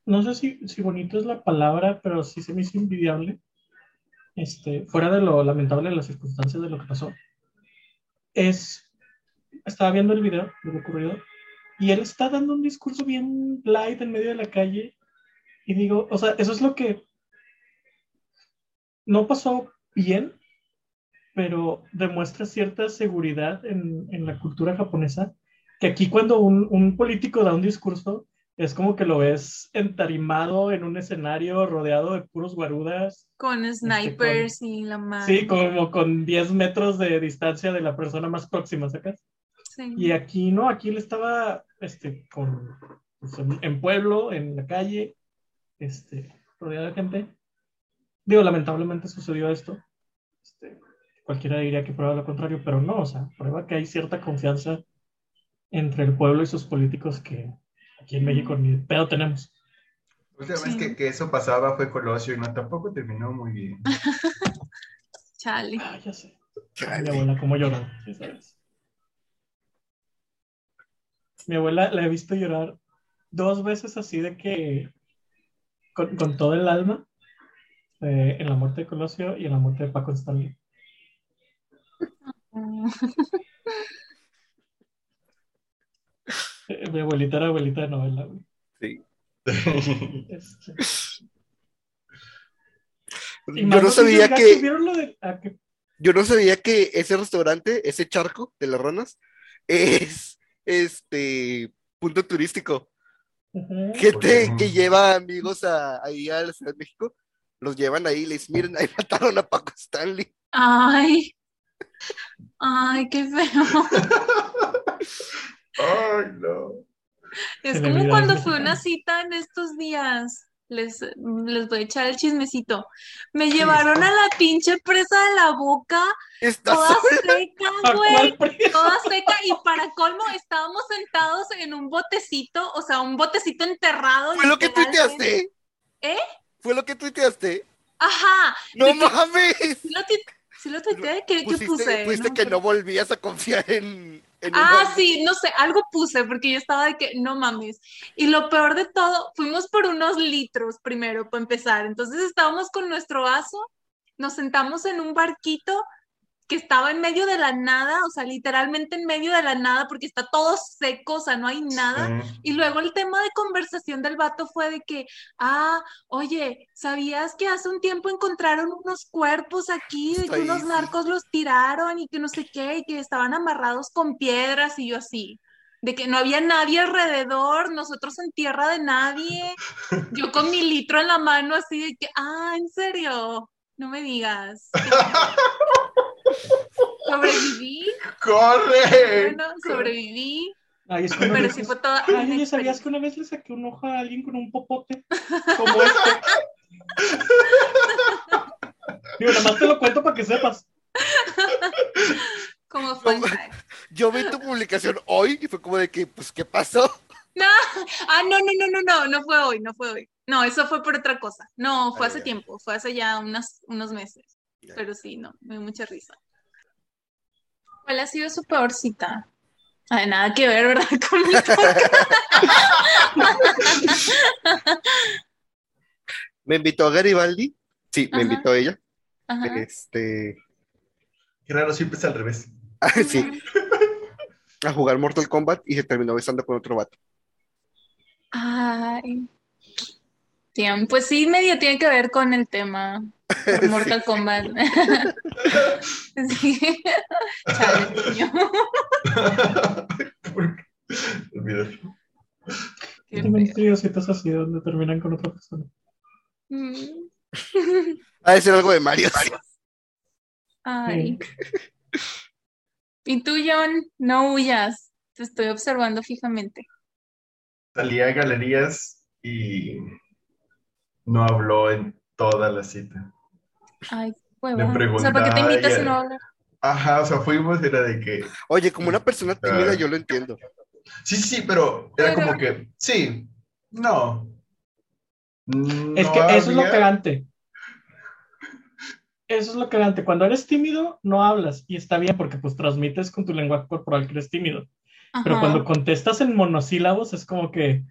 No sé si, si bonito es la palabra, pero sí se me hizo invidiable. Este, fuera de lo lamentable de las circunstancias de lo que pasó. Es, estaba viendo el video de lo ocurrido y él está dando un discurso bien light en medio de la calle y digo, o sea, eso es lo que no pasó bien, pero demuestra cierta seguridad en, en la cultura japonesa que aquí cuando un, un político da un discurso, es como que lo ves entarimado en un escenario rodeado de puros guarudas. Con snipers y la madre. Sí, como con 10 metros de distancia de la persona más próxima, ¿sacas? Sí. Y aquí no, aquí él estaba este, con, pues, en, en pueblo, en la calle, este, rodeado de gente. Digo, lamentablemente sucedió esto. Este, cualquiera diría que prueba lo contrario, pero no, o sea, prueba que hay cierta confianza entre el pueblo y sus políticos que aquí en México ni pedo tenemos. La última vez que, que eso pasaba fue Colosio y no tampoco terminó muy bien. Chale. Ah, ya sé. Mi Chale. abuela, cómo lloró, sí sabes. Mi abuela la he visto llorar dos veces así de que con, con todo el alma eh, en la muerte de Colosio y en la muerte de Paco Stanley. Mi abuelita era abuelita de novela, güey. Sí. Este, y Yo no sabía gachas, que, ¿Vieron lo de ah, que- yo no sabía que ese restaurante, ese charco de las ranas, es este punto turístico. Ujú. Gente Ok. que lleva amigos a, ahí a la Ciudad de México, los llevan ahí y les miren, ahí mataron a Paco Stanley. Ay. Ay, qué feo. Ay, no. Es como cuando fue una cita en estos días. Les, les voy a echar el chismecito. Me llevaron a la pinche presa de la boca, Está toda seca, ¿A güey. Toda seca y para colmo estábamos sentados en un botecito, o sea, un botecito enterrado. Fue lo que tuiteaste. ¿Eh? Fue lo que tuiteaste. Ajá. No de que- mames. ¿Sí lo, sí lo tuiteé? ¿Qué, puse? pusiste No me que no volvías a confiar en, un Ah, sí, no sé, algo puse porque yo estaba de que no mames. Y lo peor de todo, fuimos por unos litros primero para empezar. Entonces estábamos con nuestro vaso, nos sentamos en un barquito que estaba en medio de la nada, o sea, literalmente en medio de la nada porque está todo seco, o sea, no hay nada. Sí. Y luego el tema de conversación del vato fue de que, ah, oye, ¿sabías que hace un tiempo encontraron unos cuerpos aquí, de que unos narcos los tiraron y que no sé qué, y que estaban amarrados con piedras y yo así? De que no había nadie alrededor, nosotros en tierra de nadie, yo con mi litro en la mano así de que, ah, ¿en serio? No me digas. Sobreviví, ¡Corre! bueno, sobreviví, Ay, es pero vez sí fue toda Ay, ¿sabías que una vez le saqué un ojo a alguien con un popote? Como este. Digo, nada más te lo cuento para que sepas. Como fact. Yo vi tu publicación hoy y fue como de que, pues, ¿qué pasó? Ah, no, no, no, no, no, no fue hoy, no fue hoy. No, eso fue por otra cosa. No, fue hace ya. tiempo, fue hace ya unas, unos meses. Pero sí, no, me dio mucha risa. ¿Cuál ha sido su peor cita? Ay, nada que ver, ¿verdad? Con mi Me invitó a Garibaldi. Sí, me Ajá. invitó ella. Ajá. Este, Qué raro, siempre es al revés. sí, a jugar Mortal Kombat y se terminó besando con otro vato. Ay. Tío, pues sí, medio tiene que ver con el tema por Mortal Kombat. Sí. Chale, niño. Yo también tenido citas así donde terminan con otra persona. Mm. Ha de ser algo de Mario. Ay. Y tú, John, no huyas. Te estoy observando fijamente. Salí a galerías y no habló en toda la cita. Ay, Me hueva. O sea, ¿para qué te invitas si no hablas? Ajá, o sea, fuimos, era de que. Oye, como una persona tímida, yo lo entiendo. Sí, sí, pero era Pero- como que. Sí, no. Es que eso es lo cagante. Eso es lo cagante. Cuando eres tímido, no hablas. Y está bien porque pues transmites con tu lenguaje corporal que eres tímido. Pero cuando contestas en monosílabos es como que...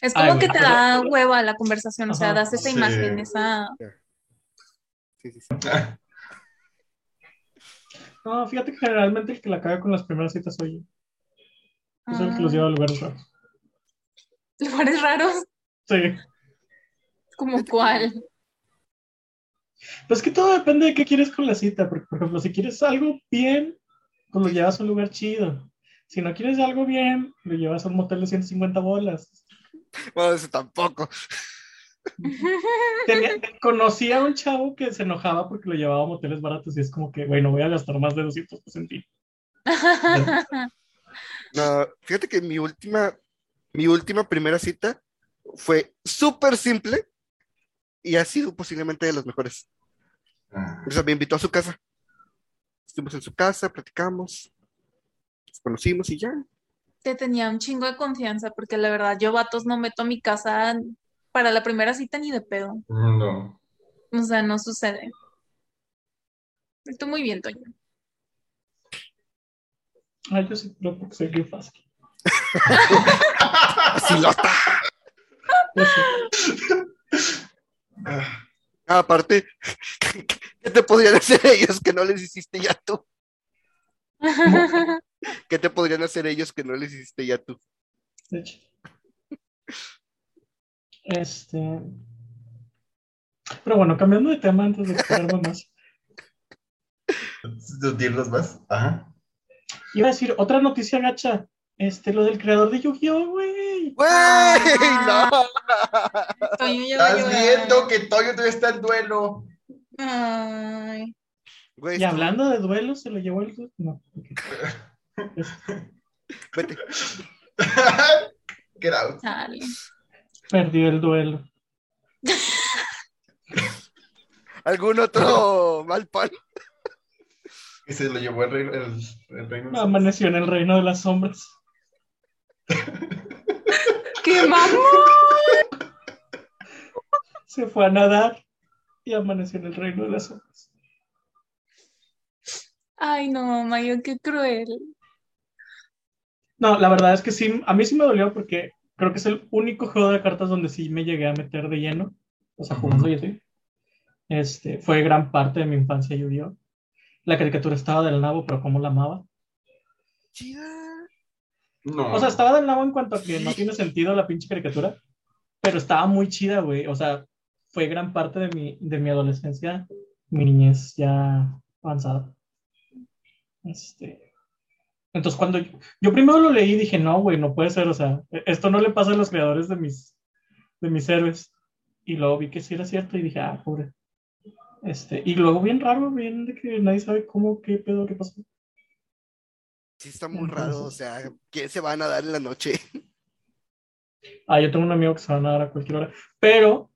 Es como Ay, que te da hueva la conversación, o sea, das esa Sí. imagen, esa... Sí, sí, sí. No, fíjate que generalmente el que la caga con las primeras citas soy yo. Es el que los ah, lleva a lugares raros. lugares raros, Sí. como cuál. Pues que todo depende de qué quieres con la cita. Porque, por ejemplo, si quieres algo bien, pues lo llevas a un lugar chido. Si no quieres algo bien, lo llevas a un motel de 150 bolas. Bueno, eso tampoco. Tenía- conocí a un chavo que se enojaba porque lo llevaba a moteles baratos y es como que, güey, no voy a gastar más de 200 pesos en ti. No, fíjate que mi última, mi última primera cita fue súper simple y ha sido posiblemente de las mejores. Ah, O sea, me invitó a su casa. Estuvimos en su casa, platicamos, nos conocimos y ya. Te tenía un chingo de confianza porque la verdad yo vatos no meto a mi casa para la primera cita ni de pedo. No. O sea, no sucede. Estoy muy bien, Toño. Ay, yo sí creo porque soy bien fácil. Ah, aparte, ¿qué te podrían hacer ellos que no les hiciste ya tú? ¿Qué te podrían hacer ellos que no les hiciste ya tú? De hecho. Este. Pero bueno, cambiando de tema antes de explicarme más. ¿Dirlos más? Ajá. Iba a decir otra noticia gacha. Este, lo del creador de Yu-Gi-Oh, güey. ¡Güey! Ah. ¡No! Toño ya Estás viendo que Toyo todavía está en duelo. Ay, Güey, Y hablando de duelos, se lo llevó el. No. ok. Este, vete. Get out. chale. Perdió el duelo. ¿Algún otro mal pan? Y se lo llevó el reino. El, el reino Amaneció en el reino de las sombras. ¡Qué mamón! Se fue a nadar y amaneció en el reino de las sombras. Ay, no, Mayo, qué cruel. No, la verdad es que sí, a mí sí me dolió porque creo que es el único juego de cartas donde sí me llegué a meter de lleno. O sea, jugando y así. Este, fue gran parte de mi infancia Yu-Gi-Oh! La caricatura estaba del nabo, pero cómo la amaba. Chida. No. O sea, estaba del nabo en cuanto a que no tiene sentido la pinche caricatura, pero estaba muy chida, güey. O sea, fue gran parte de mi, de mi adolescencia, mi niñez ya avanzada. Este. Entonces, cuando yo, yo primero lo leí, dije, no, güey, no puede ser. O sea, esto no le pasa a los creadores de mis, de mis héroes. Y luego vi que sí era cierto y dije, ah, pobre. Este, y luego bien raro, bien de que nadie sabe cómo, qué pedo, qué pasó. Sí, está muy raro. O sea, ¿quién se van a dar en la noche? Ah, yo tengo un amigo que se va a nadar a cualquier hora. Pero,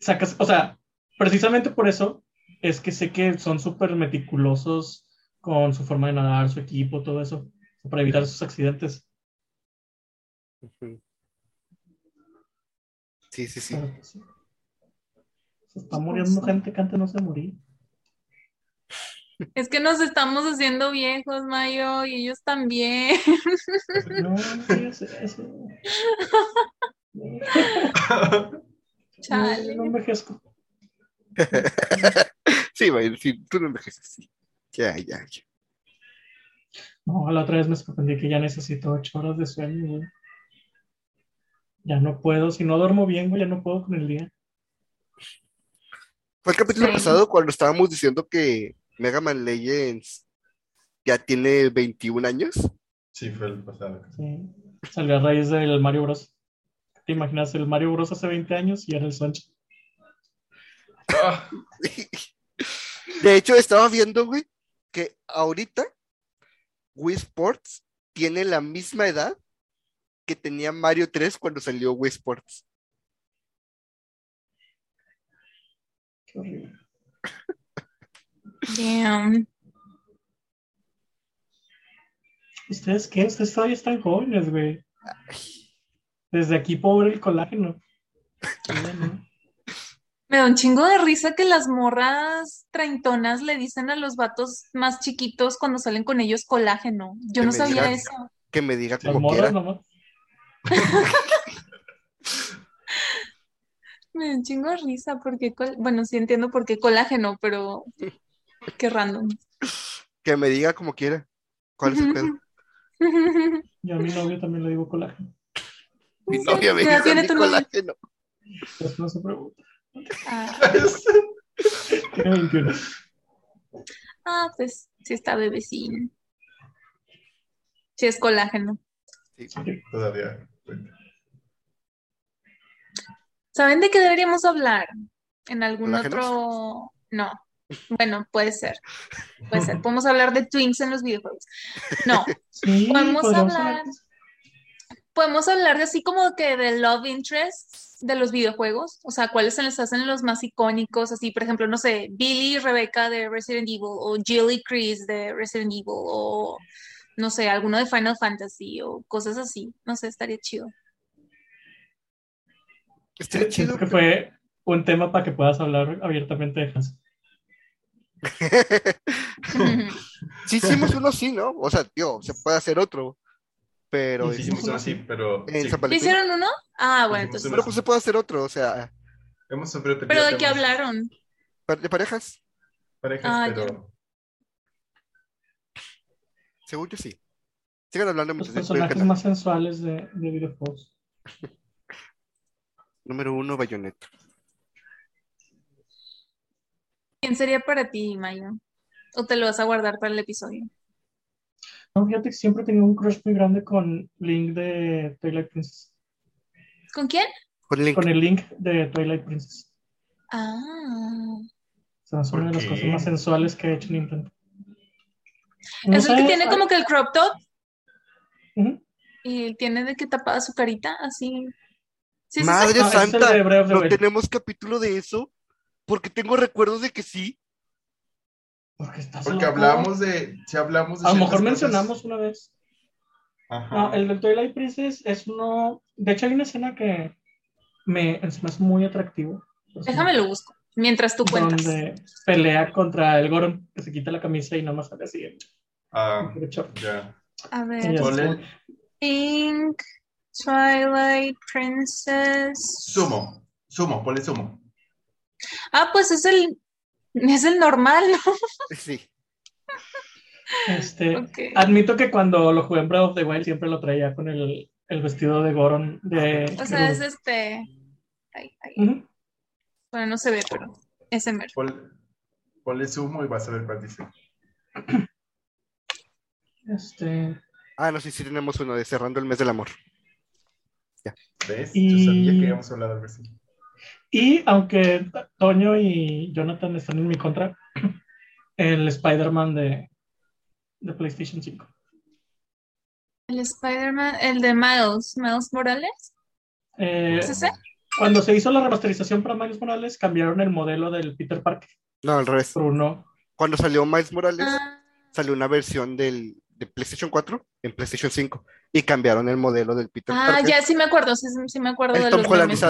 sacas, o sea, precisamente por eso es que sé que son súper meticulosos con su forma de nadar, su equipo, todo eso, para evitar esos accidentes. Sí, sí, sí. Pues, sí. Se está muriendo gente que antes no se moría. Es que nos estamos haciendo viejos, Mayo, y ellos también. No, no digas eso. No, Chale. no envejezco. Sí, güey, sí, tú no envejeces, sí. Ya, ya, ya. No, la otra vez me sorprendí que ya necesito ocho horas de sueño, güey. Ya no puedo, si no duermo bien, güey, ya no puedo con el día. Fue el capítulo Sí. pasado cuando estábamos diciendo que Mega Man Legends ya tiene 21 años. Sí, fue el pasado. Sí. Salió a raíz del Mario Bros. ¿Te imaginas el Mario Bros hace 20 años y era el Sunshine? Ah, De hecho, estaba viendo, güey, que ahorita Wii Sports tiene la misma edad que tenía Mario 3 cuando salió Wii Sports. Qué horrible. Damn. ¿Ustedes qué? Ustedes todavía están jóvenes, güey. Desde aquí, pobre el colágeno. Me da un chingo de risa que las morras treintonas le dicen a los vatos más chiquitos cuando salen con ellos colágeno. Yo Que no sabía eso. Que me diga Las como morras quiera. nomás. Me da un chingo de risa porque, col- bueno, sí entiendo por qué colágeno, pero qué random. Que me diga como quiera. ¿Cuál es el pedo? Yo a mi novio también le digo colágeno. Mi novia me ¿Qué edad dice novio? colágeno. Pues no se pregunta. Ah, Tiene 21. ah, pues sí está bebecín. Sí es colágeno. Sí. Todavía. ¿Saben de qué deberíamos hablar? En algún ¿Colágenos? otro... No. Bueno, puede ser. Puede ser. Podemos hablar de twins en los videojuegos. No. Sí, Podemos hablar-. Podemos hablar de así como que de love interest de los videojuegos. O sea, cuáles se les hacen los más icónicos. Así, por ejemplo, no sé, Billy y Rebecca de Resident Evil. O Jill y Chris de Resident Evil. O no sé, alguno de Final Fantasy. O cosas así. No sé, estaría chido. Estaría chido. que fue un tema para que puedas hablar abiertamente de Hans. Sí hicimos uno así, ¿no? O sea, tío, se puede hacer otro. Pero, sí, Hicimos uno así, pero En sí, San ¿Sí Valentín. hicieron uno? Ah, bueno, entonces. pero pues se puede hacer otro, o sea, hemos sufrido ¿Pero de qué hablaron? de parejas, Parejas, Ah, pero según yo sí. Sigan hablando Los voy al personajes más sensuales de, de videojuegos. Número uno, Bayonetta. ¿Quién sería para ti, Mayo? ¿O te lo vas a guardar para el episodio? No, fíjate que siempre he tenido un crush muy grande con Link de Twilight Princess. ¿Con quién? Con Link. Con el Link de Twilight Princess. Ah. O sea, es una de ¿Por las cosas más sensuales que ha hecho Nintendo. No ¿Es el que tiene ah, como que el crop top? Y tiene de que tapada su carita, así. Sí, sí, sí. Madre Ah, santa, ¿no tenemos capítulo de eso? Porque tengo recuerdos de que sí. Porque, estás porque hablamos de, si hablamos de A lo mejor cosas- mencionamos una vez. Ajá. No, el de Twilight Princess es uno. De hecho, hay una escena que me, hace muy atractivo. Déjame lo busco. Mientras tú cuentas. Donde pelea contra el Goron, que se quita la camisa y nada más sale así. Ah, de hecho. ya. A ver. Pink, Twilight Princess. sumo, sumo, ponle sumo. Ah, pues es el. Es el normal, ¿no? Sí. Este. Admito que cuando lo jugué en Breath of the Wild siempre lo traía con el, el vestido de Goron de. O sea, es de- este. Ay, ay. Bueno, no se ve, pero ese mero. Ponle, ponle sumo y vas a ver cuál dice. Este, Ah, no, sí, sí tenemos uno de cerrando el mes del amor. ¿Ves? Y- Yo sabía que íbamos a hablar algo así. Y aunque Toño y Jonathan están en mi contra, el Spider-Man de, de PlayStation 5. El Spider-Man, el de Miles, Miles Morales. Eh, ¿Es ese? cuando se hizo la remasterización para Miles Morales, cambiaron el modelo del Peter Parker No, al revés. uno. Cuando salió Miles Morales, Ah, salió una versión del, de PlayStation 4 en PlayStation 5 y cambiaron el modelo del Peter ah, Parker. ya sí me acuerdo, sí, sí me acuerdo el de Tom los memes.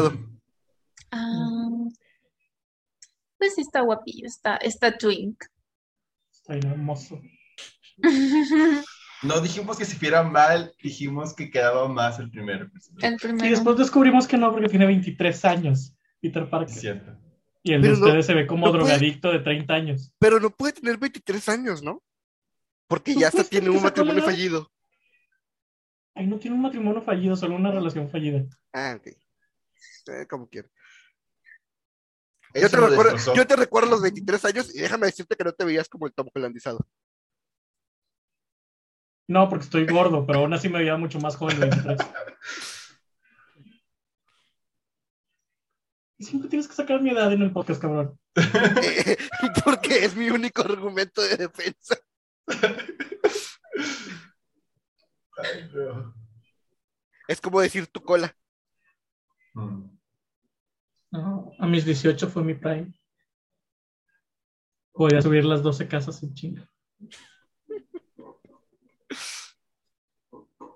Ah, pues sí está guapillo, está, está twink. Está hermoso. No dijimos que se viera mal, dijimos que quedaba más el primero. El Y primero. después descubrimos que no, porque tiene 23 años, Peter Es Parker. cierto. Y el de no- ustedes se ve como no puede- drogadicto de 30 años. Pero no puede tener 23 años, ¿no? Porque ya hasta tiene un matrimonio edad. fallido. Ay, no tiene un matrimonio fallido, solo una relación fallida. Ah, ok. Eh, como quiera. Yo te, recuerdo, yo te recuerdo los 23 años y déjame decirte que no te veías como el Tom Hollandizado. No, porque estoy gordo, pero aún así me veía mucho más joven de 23. Y siempre tienes que sacar mi edad en el podcast, cabrón. Porque es mi único argumento de defensa. Ay, no. Es como decir tu cola. Mm. No, a mis 18 fue mi prime. Podía subir las 12 casas sin chinga.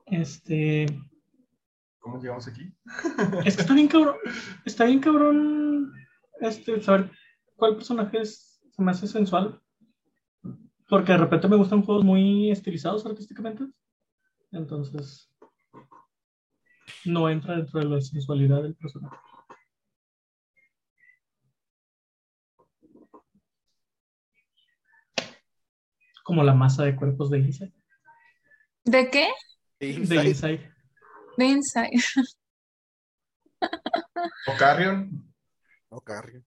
Este. ¿Cómo llegamos aquí? Es que está bien cabrón. Está bien cabrón. Este, saber cuál personaje es, se me hace sensual. Porque de repente me gustan juegos muy estilizados artísticamente. Entonces. No entra dentro de la sensualidad del personaje. Como la masa de cuerpos de Inside. ¿De qué? De Inside. Inside. De Inside. ¿O Carrion? Oh, Carrion.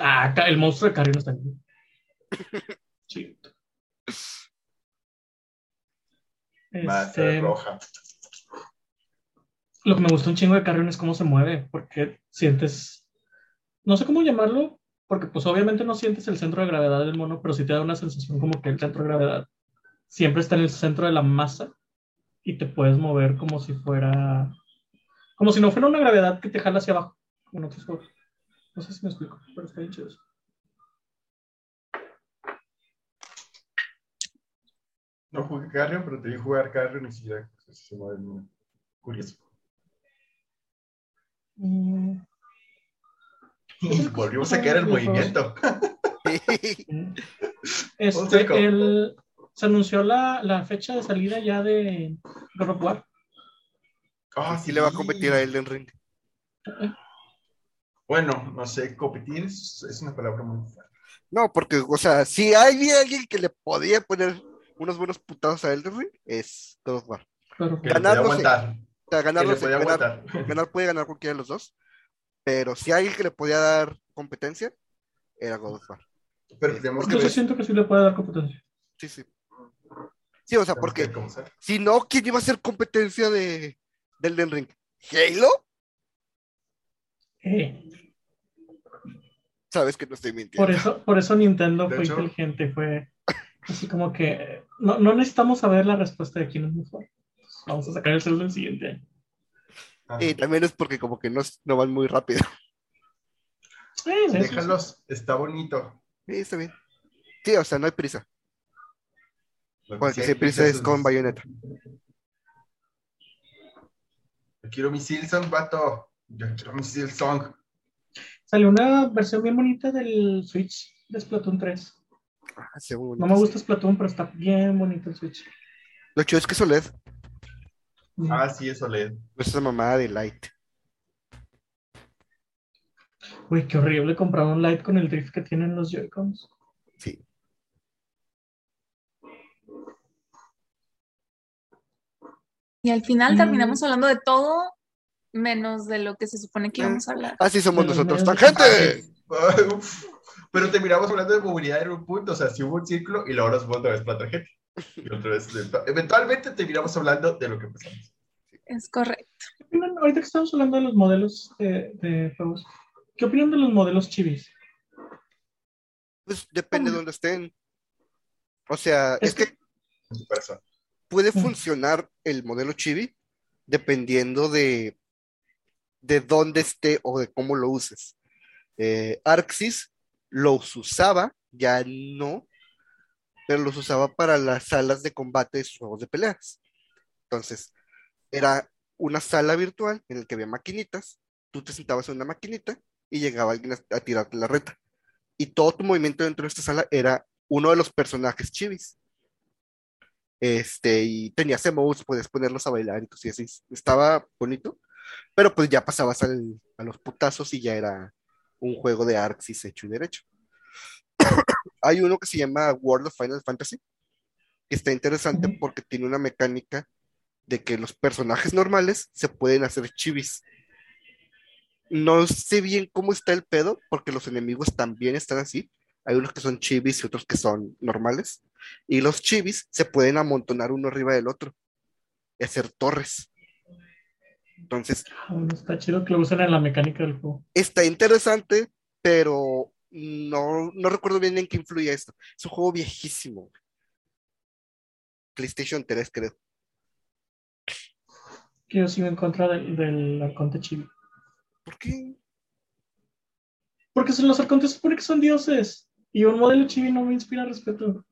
Ah, el monstruo de Carrion está aquí. Sí. Este, roja. Lo que me gusta un chingo de Carrion es cómo se mueve, porque sientes, no sé cómo llamarlo, porque pues obviamente no sientes el centro de gravedad del mono, pero sí te da una sensación como que el centro de gravedad siempre está en el centro de la masa y te puedes mover como si fuera, como si no fuera una gravedad que te jala hacia abajo, otros juegos. No sé si me explico, pero está bien chido eso. No jugué Carrion, pero te vi jugar Carrion y sí, ya, pues, se mueve muy curioso. Mm, Volvimos a caer el movimiento. Este, el, se anunció la, la fecha de salida ya de God of War. Ah, Sí le va a competir a Elden Ring. Bueno, no sé, competir es, es una palabra muy fuerte. No, porque, o sea, si hay alguien que le podía poner unos buenos putados a Elden Ring, es God of War. Ganar, no sé. aguantar. O sea, ganar, no sé, ganar puede ganar cualquiera de los dos, pero si hay alguien que le podía dar competencia, era God of War. Pero tenemos que yo siento que sí le puede dar competencia. Sí, sí. Sí, o sea, porque si no, ¿quién iba a ser competencia de, del Elden Ring? ¿Halo? Eh, Sabes que no estoy mintiendo. por, eso, por eso Nintendo De fue hecho- inteligente, fue así como que no, no necesitamos saber la respuesta de quién es mejor. Vamos a sacar el celular el siguiente año. Y también es porque como que no, no van muy rápido. Sí, sí, sí, Déjalos, está bonito. Sí, está bien. Sí, o sea, no hay prisa. Porque sí si hay prisa es con bayoneta. Yo quiero mi Silson, vato. Yo quiero mi Silson. Salió una versión bien bonita del Switch de Splatoon 3. Ah, sí, muy No me gusta sí. Splatoon, pero está bien bonito el Switch. Lo chido es que es OLED. Mm. Ah, sí, eso le. No es esa mamada de Light. Uy, qué horrible comprar un Lite con el drift que tienen los Joy-Cons. Sí. Y al final Mm. terminamos hablando de todo menos de lo que se supone que íbamos a hablar. Así somos De nosotros. ¡Tangente! Pero terminamos hablando de movilidad en un punto. O sea, si hubo un círculo y luego nos fue otra vez para la tarjeta. Y otra vez. Eventualmente terminamos hablando de lo que empezamos. Es correcto. ¿Qué opinan? Ahorita que estamos hablando de los modelos de, de juegos, ¿qué opinan de los modelos chivis? Pues depende de dónde estén. O sea, es Es que puede Mm. funcionar el modelo chibi dependiendo de, de dónde esté o de cómo lo uses. Eh, Arxis los usaba, ya no, pero los usaba para las salas de combate de sus juegos de peleas. Entonces, era una sala virtual en la que había maquinitas, tú te sentabas en una maquinita y llegaba alguien a, a tirarte la reta. Y todo tu movimiento dentro de esta sala era uno de los personajes chivis. Este, y tenías emotes, podías ponerlos a bailar y cosas así. Estaba bonito, pero pues ya pasabas al- a los putazos y ya era un juego de Arxis hecho y derecho. Hay uno que se llama World of Final Fantasy, que está interesante porque tiene una mecánica de que los personajes normales se pueden hacer chivis. No sé bien cómo está el pedo, porque los enemigos también están así. Hay unos que son chivis y otros que son normales. Y los chivis se pueden amontonar uno arriba del otro y hacer torres. Entonces, Ah, está chido que lo usen en la mecánica del juego. está interesante, pero no, no recuerdo bien en qué influye esto. Es un juego viejísimo. PlayStation 3, creo. Que yo sigo en contra del, del arconte chibi. ¿Por qué? Porque son- los arcontes se supone que son dioses. Y un modelo chibi no me inspira respeto.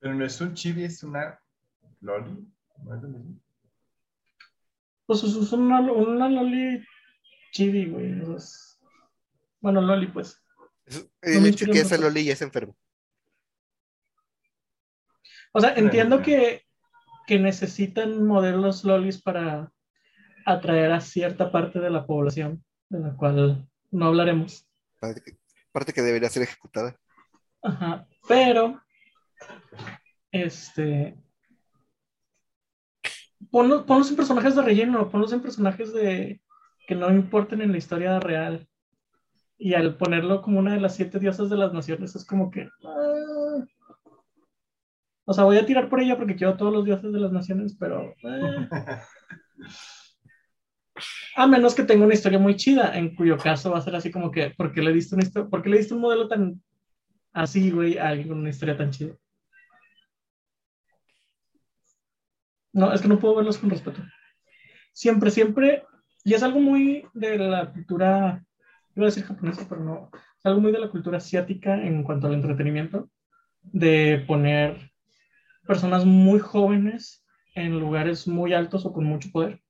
Pero no es un chibi, es una loli. ¿No es lo mismo? Pues es es una, una loli chibi, güey. o sea, es- Bueno, loli, pues. Es- El hecho inspira que en esa. Loli ya es enfermo. O sea, entiendo que, que necesitan modelos lolis para atraer a cierta parte de la población, de la cual no hablaremos. Parte que, parte que debería ser ejecutada. Ajá, pero, este, ponlo- ponlos en personajes de relleno, ponlos en personajes de que no importen en la historia real. Y al ponerlo como una de las siete diosas de las naciones, es como que, ah, O sea, voy a tirar por ella porque quiero todos los dioses de las naciones, pero. eh. A menos que tenga una historia muy chida, en cuyo caso va a ser así como que, ¿por qué le diste, una ¿por qué le diste un modelo tan así, güey, a alguien una historia tan chida? No, es que no puedo verlos con respeto. Siempre, siempre, y es algo muy de la cultura, iba a decir japonesa, pero no, es algo muy de la cultura asiática en cuanto al entretenimiento, de poner personas muy jóvenes en lugares muy altos o con mucho poder.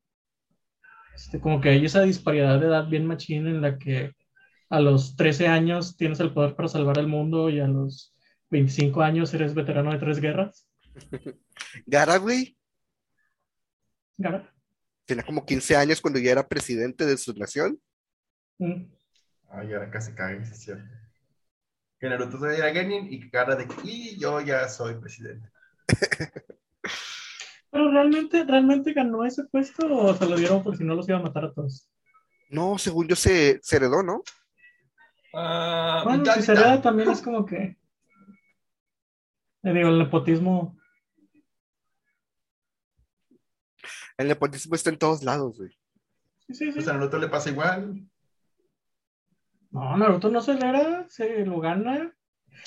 Este, como que hay esa disparidad de edad bien machín en la que a los 13 años tienes el poder para salvar el mundo y a los 25 años eres veterano de tres guerras. Gara, güey, Gara. tenía como 15 años cuando ya era presidente de su nación. Mm. Ay, ahora casi cae, sí es cierto. Que Naruto todavía era Genin y cara de que "Y yo ya soy presidente. Pero realmente, realmente ganó ese puesto o se lo dieron por si no los iba a matar a todos. No, según yo se, se heredó, ¿no? Ah, Bueno, si se hereda también es como que. eh, digo, el nepotismo. El nepotismo está en todos lados, güey. Sí, sí, sí. Pues a Naruto le pasa igual. No, Naruto no se se lo gana.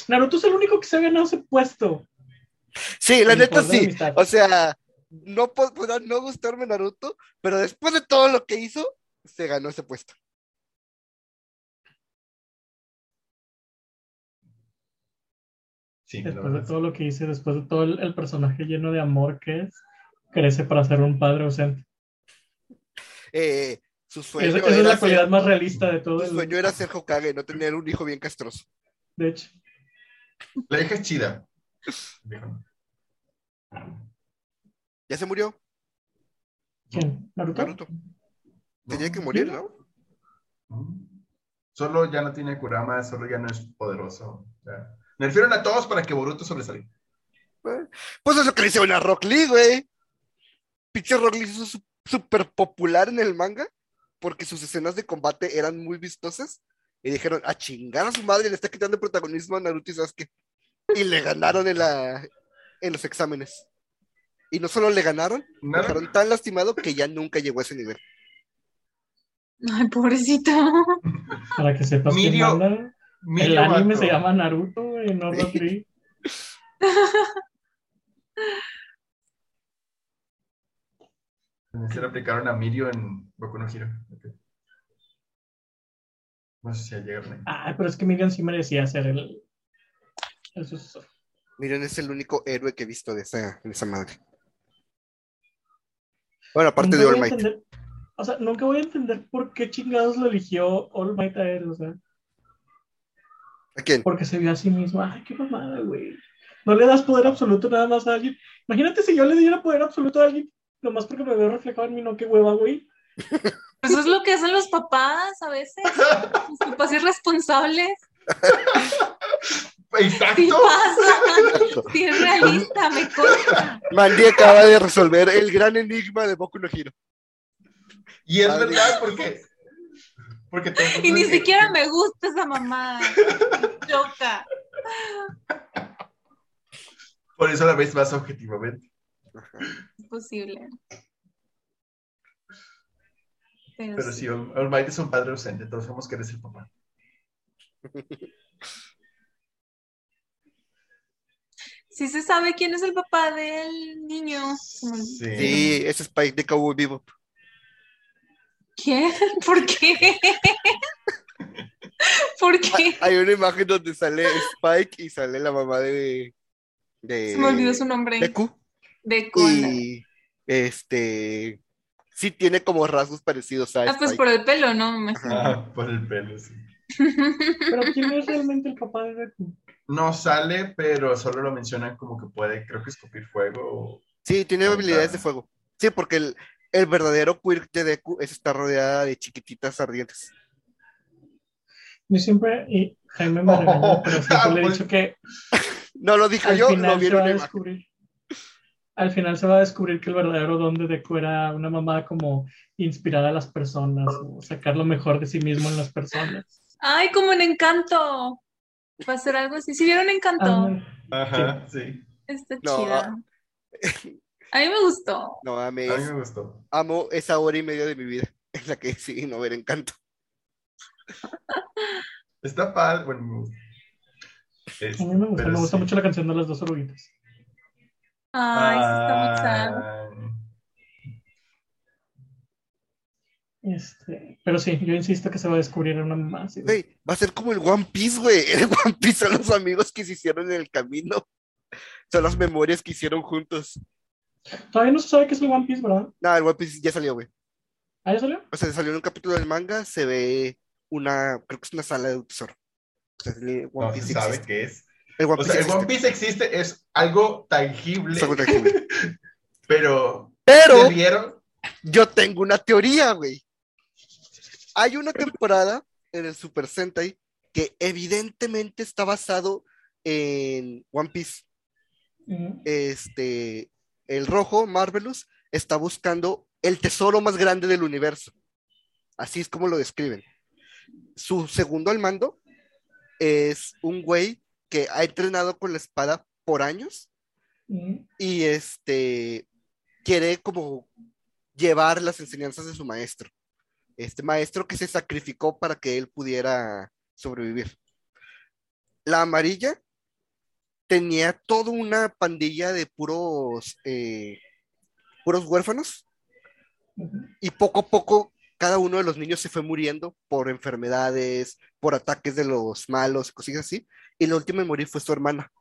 Naruto es el único que se ha ganado ese puesto. Sí, la neta sí. O sea, no podrá no gustarme Naruto, pero después de todo lo que hizo, se ganó ese puesto. Sí, Después de todo lo que hice, después de todo el, el personaje lleno de amor que es, crece para ser un padre ausente. Eh, su sueño Esa, es era la cualidad ser, más realista de todo. su el- sueño era ser Hokage, no tener un hijo bien castroso. de hecho. La hija es chida. Ya se murió, ¿Quién? ¿Naruto? Naruto. Tenía que morir, ¿no? Solo ya no tiene Kurama, solo ya no es poderoso. Sea, nerfieron a todos para que Boruto sobresalga. Pues es lo que le hicieron a Rock Lee, güey. Pinche Rock Lee su- súper popular en el manga porque sus escenas de combate eran muy vistosas. Y dijeron, a chingar a su madre, le está quitando protagonismo a Naruto y Sasuke. Y le ganaron en, la, en los exámenes. Y no solo le ganaron, lo Nada- dejaron tan lastimado que ya nunca llegó a ese nivel. Ay, pobrecito. Para que sepas Mirio- manda. El Mirio anime Bato. se llama Naruto, güey, no Rock Se le aplicaron a Mirio en Boku no Hero. No sé si llegaron ahí. Ah, pero es que Miriam sí merecía ser el, el sucesor. Miren, es el único héroe que he visto de esa, de esa madre. Bueno, aparte Nunca de All a Might. entender- o sea, nunca voy a entender por qué chingados lo eligió All Might a él, o sea, ¿A quién? porque se vio a sí mismo. Ay, qué mamada, güey. No le das poder absoluto nada más a alguien. Imagínate si yo le diera poder absoluto a alguien, nomás porque me veo reflejado en mí, no, qué hueva, güey. Eso es lo que hacen los papás a veces. Los papás irresponsables. Sí ¡Exacto! pasa. Sí es realista, me consta. Mandy acaba de resolver el gran enigma de Boku no Hero. Y es Madre. verdad, porque. porque Y ni siquiera me gusta esa mamá. Choca. Por eso la ves más objetivamente. Es posible. Pero, Pero sí. Might es un padre ausente. Todos sabemos que eres el papá. Sí se sabe quién es el papá del niño. Sí. Sí, ese es Spike de Cowboy Vivo. ¿Quién? ¿Por qué? ¿Por qué? Hay una imagen donde sale Spike y sale la mamá de. de Se me olvidó su nombre. Deku. De Conan. Y este. Sí, tiene como rasgos parecidos a Ah, pues por el pelo, ¿no? Me. Ah, por el pelo, sí. Pero ¿quién es realmente el papá de Deku? No sale, pero solo lo mencionan como que puede, creo que escupir fuego. o- Sí, tiene Ah, habilidades de fuego. Sí, porque el, el verdadero quirk de Deku es estar rodeada de chiquititas ardientes. Yo siempre, y Jaime me regañó, pero siempre le he pues. dicho que No lo dije yo, lo vieron en descubrir. Al final se va a descubrir que el verdadero don de Deku era una mamá como inspirar a las personas o sacar lo mejor de sí mismo en las personas. Ay, como en Encanto. Va a ser algo así. ¿Sí vieron Encanto? Ah, Ajá, sí. Está No, chida. A mí me gustó. No mames, A mí me gustó. amo esa hora y media de mi vida en la que decidí no ver encanto. Está padre. Bueno. A mí me gusta, me gusta sí. mucho la canción de las dos oruguitas. Ay, sí está muy Este, pero sí, yo insisto que se va a descubrir una más. Güey, va a ser como el One Piece, güey. El One Piece son los amigos que se hicieron en el camino. Son las memorias que hicieron juntos. Todavía no se sabe qué es el One Piece, ¿verdad? No, el One Piece ya salió, güey. ¿Ah, ya salió? O sea, salió en un capítulo del manga, se ve una, creo que es una sala de un tesoro. O sea, el One No Piece se sabe existe. qué es. El One O Piece sea, el existe. One Piece existe, es algo tangible, Es algo tangible. pero Pero ¿se vieron? yo tengo una teoría, güey. Hay una temporada en el Super Sentai que evidentemente está basado en One Piece. Mm, Este, el rojo, Marvelous, está buscando el tesoro más grande del universo. Así es como lo describen. Su segundo al mando es un güey que ha entrenado con la espada por años y este quiere como llevar las enseñanzas de su maestro. Este maestro que se sacrificó para que él pudiera sobrevivir. La amarilla tenía toda una pandilla de puros eh, puros huérfanos y poco a poco cada uno de los niños se fue muriendo por enfermedades, por ataques de los malos, cosillas así, y la última en morir fue su hermana.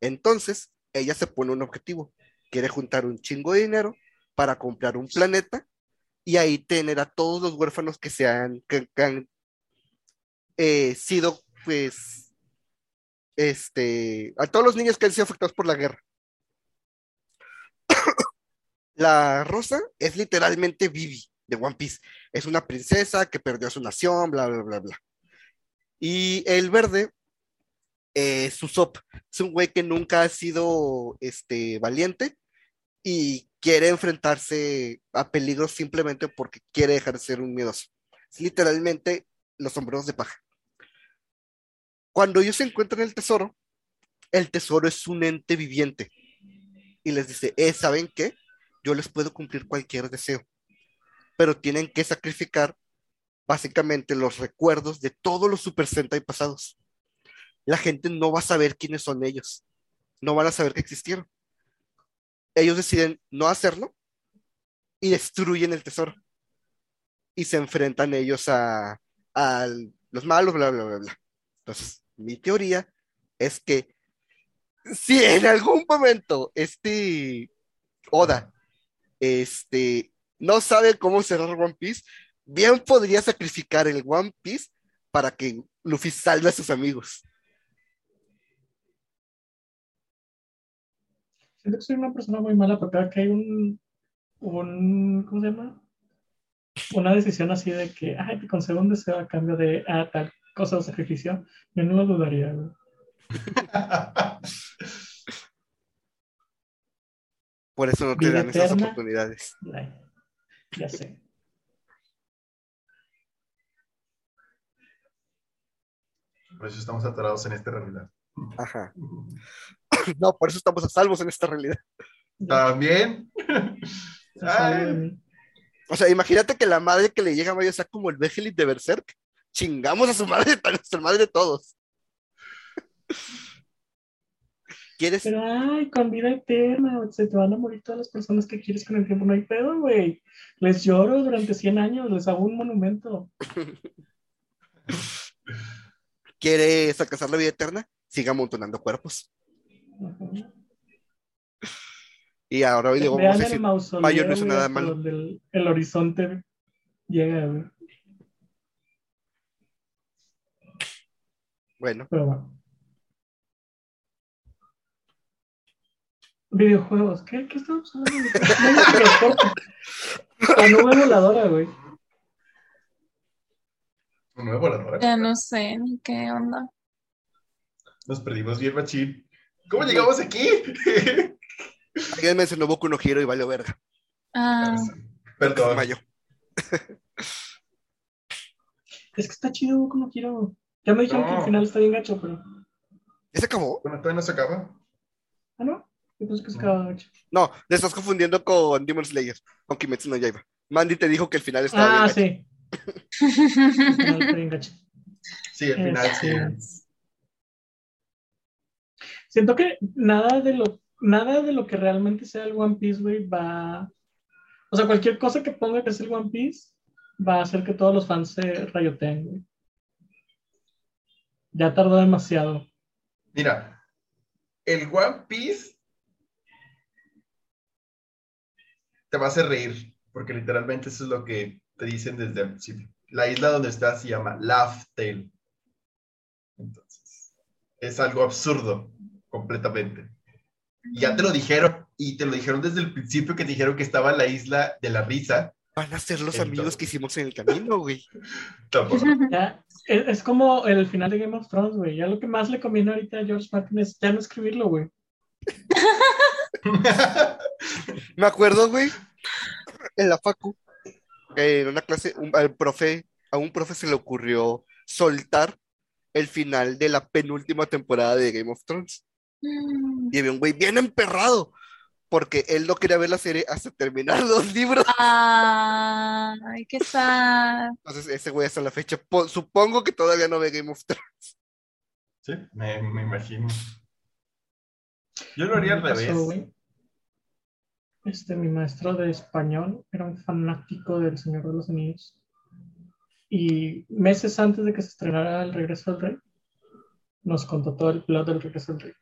Entonces, ella se pone un objetivo, quiere juntar un chingo de dinero para comprar un planeta y ahí tener a todos los huérfanos que se han, que han eh, sido, pues, este, a todos los niños que han sido afectados por la guerra. La rosa es literalmente Vivi de One Piece. Es una princesa que perdió a su nación, bla, bla, bla, bla. Y el verde es Usopp. Es un güey que nunca ha sido este, valiente y quiere enfrentarse a peligros simplemente porque quiere dejar de ser un miedoso. Es literalmente los sombreros de paja. Cuando ellos encuentran el tesoro, el tesoro es un ente viviente. Y les dice, eh, ¿saben qué? Yo les puedo cumplir cualquier deseo. Pero tienen que sacrificar básicamente los recuerdos de todos los Super Sentai pasados. La gente no va a saber quiénes son ellos. No van a saber que existieron. Ellos deciden no hacerlo y destruyen el tesoro. Y se enfrentan ellos a, a los malos, bla, bla, bla, bla. Entonces, mi teoría es que si en algún momento este Oda este, no sabe cómo cerrar One Piece, bien podría sacrificar el One Piece para que Luffy salve a sus amigos. Siento que soy una persona muy mala, pero cada que hay un, un, ¿cómo se llama? Una decisión así de que, ay, te concedo un deseo a cambio de ah, tal cosa de sacrificio, yo no lo dudaría, güey. Por eso no te dan esas oportunidades. Ay, ya sé. Por eso estamos atorados en esta realidad. Ajá. No, por eso estamos a salvos en esta realidad. También. Mí. O sea, imagínate que la madre que le llega a Mario sea como el Vegelit de Berserk. Chingamos a su madre, a nuestra madre de todos. ¿Quieres? Pero, ay, con vida eterna, se te van a morir todas las personas que quieres con el tiempo. No hay pedo, güey. Les lloro durante 100 años, les hago un monumento. ¿Quieres alcanzar la vida eterna? Siga amontonando cuerpos. Y ahora hoy digo, Vean vamos a el decir, mausoleo, Mayo no güey, nada malo. donde el, el horizonte llega, güey. bueno, Pero bueno. Videojuegos, ¿qué, qué estamos hablando? La nube voladora, güey. Un nuevo volador. Ya no sé ni qué onda. Nos perdimos bien, machín. ¿Cómo llegamos aquí? alguien mencionó Boku no Hero y valió verga. Ah, Perdón. Mayo. Es que está chido, Boku no quiero. Ya me dijeron que al final está bien gacho, pero. ¿Ya se acabó? Bueno, todavía no se acaba. Ah, no. Yo pensé que se acababa ocho. No, te estás confundiendo con Demon Slayer, con Kimetsu no Yaiba. Mandy te dijo que el final estaba Ah, bien. sí. El final está bien gacho. Sí, al final sí. Este, Siento que nada de lo, nada de lo que realmente sea el One Piece, güey, va. O sea, cualquier cosa que ponga que es el One Piece va a hacer que todos los fans se rayoteen, güey. Ya tardó demasiado. Mira, el One Piece te va a hacer reír, porque literalmente eso es lo que te dicen desde el principio. La isla donde estás se llama Laugh Tale. Entonces, es algo absurdo, completamente. Y ya te lo dijeron, y te lo dijeron desde el principio que te dijeron que estaba en la isla de la risa. Van a ser los Entonces- amigos que hicimos en el camino, güey. Tampoco. Ya, es, es como el final de Game of Thrones, güey. Ya lo que más le conviene ahorita a George Martin es ya no escribirlo, güey. Me acuerdo, güey, en la facu, en una clase, un- al profe, a un profe se le ocurrió soltar el final de la penúltima temporada de Game of Thrones. Y había un güey bien emperrado, porque él no quería ver la serie hasta terminar los libros. Ay, qué sad. Entonces, ese güey hasta la fecha, po- supongo que todavía no ve Game of Thrones. Sí, me, me imagino. Yo lo haría al pasó, revés. güey. Este, mi maestro de español era un fanático del Señor de los Anillos. Y meses antes de que se estrenara El Regreso del Rey, nos contó todo el plot del Regreso del Rey.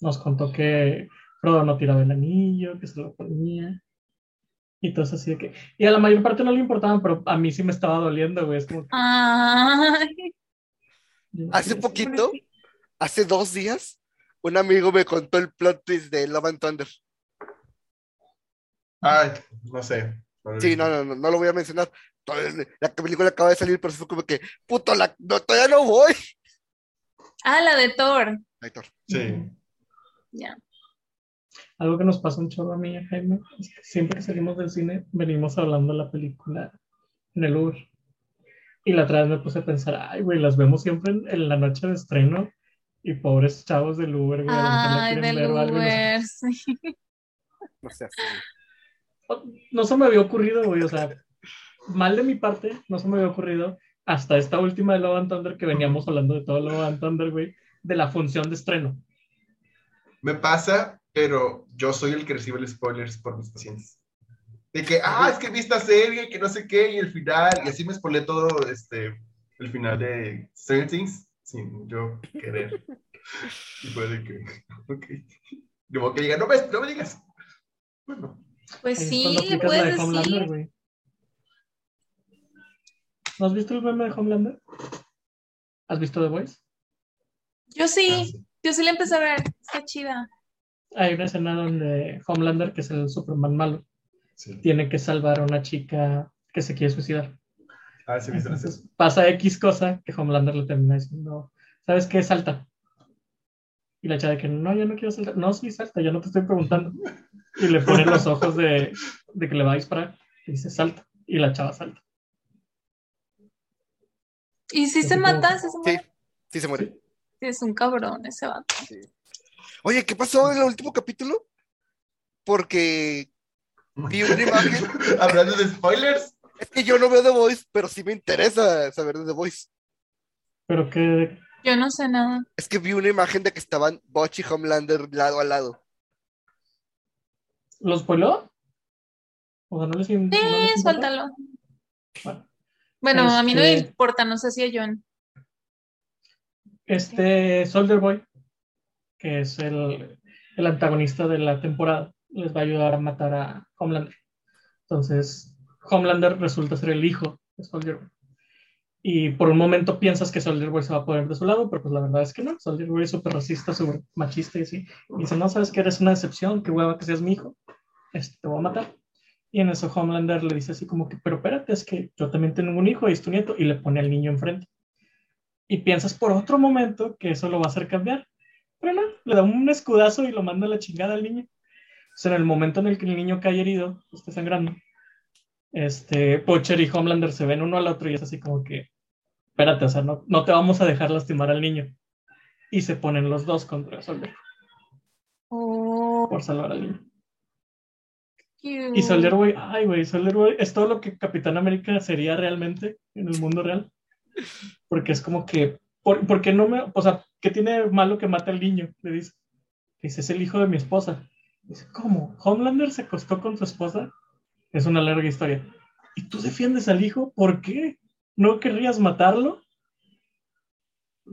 Nos contó que Frodo no tiraba el anillo, que se lo ponía. Y todo eso así de que. Y a la mayor parte no le importaban, pero a mí sí me estaba doliendo, güey. Es como que- Ay, Hace poquito, hace dos días, un amigo me contó el plot twist de Love and Thunder. Ay, no sé. Sí, no, no, no, no lo voy a mencionar. La película acaba de salir, pero fue como que, puto, la, no, todavía no voy. ah, la de Thor. Héctor. Sí. Ya. Algo que nos pasa un chorro a mí y Jaime es que siempre que salimos del cine venimos hablando de la película en el Uber. Y la otra vez me puse a pensar, ay, güey, las vemos siempre en, en la noche de estreno y pobres chavos del Uber, güey, Ay, quieren del ver o algo y no sé- Uber, sí. No sé. No se me había ocurrido, güey, o sea, mal de mi parte, no se me había ocurrido hasta esta última de Love and Thunder que veníamos hablando de todo Love and Thunder, güey, de la función de estreno. Me pasa, pero yo soy el que recibe los spoilers por mis pacientes. De que, ah, es que vi esta serie, que no sé qué, y el final, y así me spoilé todo este, el final de Stranger Things, sin yo querer. Y fue de que, ok. Modo que diga, no me, no me digas. Bueno, Pues Ahí sí, le la puedes de decir. ¿No has visto el meme de Homelander? ¿Has visto The Voice? Yo ah, sí, yo sí la empecé a ver. Está chida. Hay una escena donde Homelander, que es el Superman malo, Sí. tiene que salvar a una chica que se quiere suicidar. Ah, sí. Entonces pasa X cosa que Homelander le termina diciendo, ¿sabes qué? Salta. Y la chava de que no, yo no quiero saltar. No, sí, salta, yo no te estoy preguntando. Y le pone los ojos de, de que le va a disparar. Y dice, salta. Y la chava salta. Y si se como- mata, sí se Sí, muere. sí se muere. Sí, es un cabrón ese vato. Oye, ¿qué pasó en el último capítulo? Porque vi una imagen. Hablando de spoilers, Es que yo no veo The Voice, pero sí me interesa saber de The Voice. Pero que Yo no sé nada. Es que vi una imagen de que estaban Butch y Homelander lado a lado. ¿Lo spoiló? O sea, no les, Sí, no les importa? suéltalo. Bueno, Bueno, a mí no me Este- importa, no sé si a John. este Soldier Boy, que es el, el antagonista de la temporada, les va a ayudar a matar a Homelander. Entonces, Homelander resulta ser el hijo de Soldier Boy. Y por un momento piensas que Soldier Boy se va a poner de su lado, pero pues la verdad es que no. Soldier Boy es súper racista, súper machista y así. Y dice, no, sabes que eres una decepción, qué hueva que seas mi hijo. Este, te voy a matar. Y en eso Homelander le dice así como que, pero espérate, es que yo también tengo un hijo y es tu nieto. Y le pone al niño enfrente. Y piensas por otro momento que eso lo va a hacer cambiar. Pero no, le da un escudazo y lo manda a la chingada al niño. O sea, en el momento en el que el niño cae herido, está sangrando, este, Pocher y Homelander se ven uno al otro y es así como que, espérate, o sea, no, no te vamos a dejar lastimar al niño. Y se ponen los dos contra Soldier. Oh, por salvar al niño. Y Soldier Boy, ay, güey, Soldier Boy es todo lo que Capitán América sería realmente en el mundo real. Porque es como que, ¿por, por qué no me, o sea, ¿qué tiene malo que mate al niño? Le dice. Dice, es el hijo de mi esposa. Dice, ¿cómo? ¿Homelander se acostó con su esposa? Es una larga historia. ¿Y tú defiendes al hijo? ¿Por qué? ¿No querrías matarlo?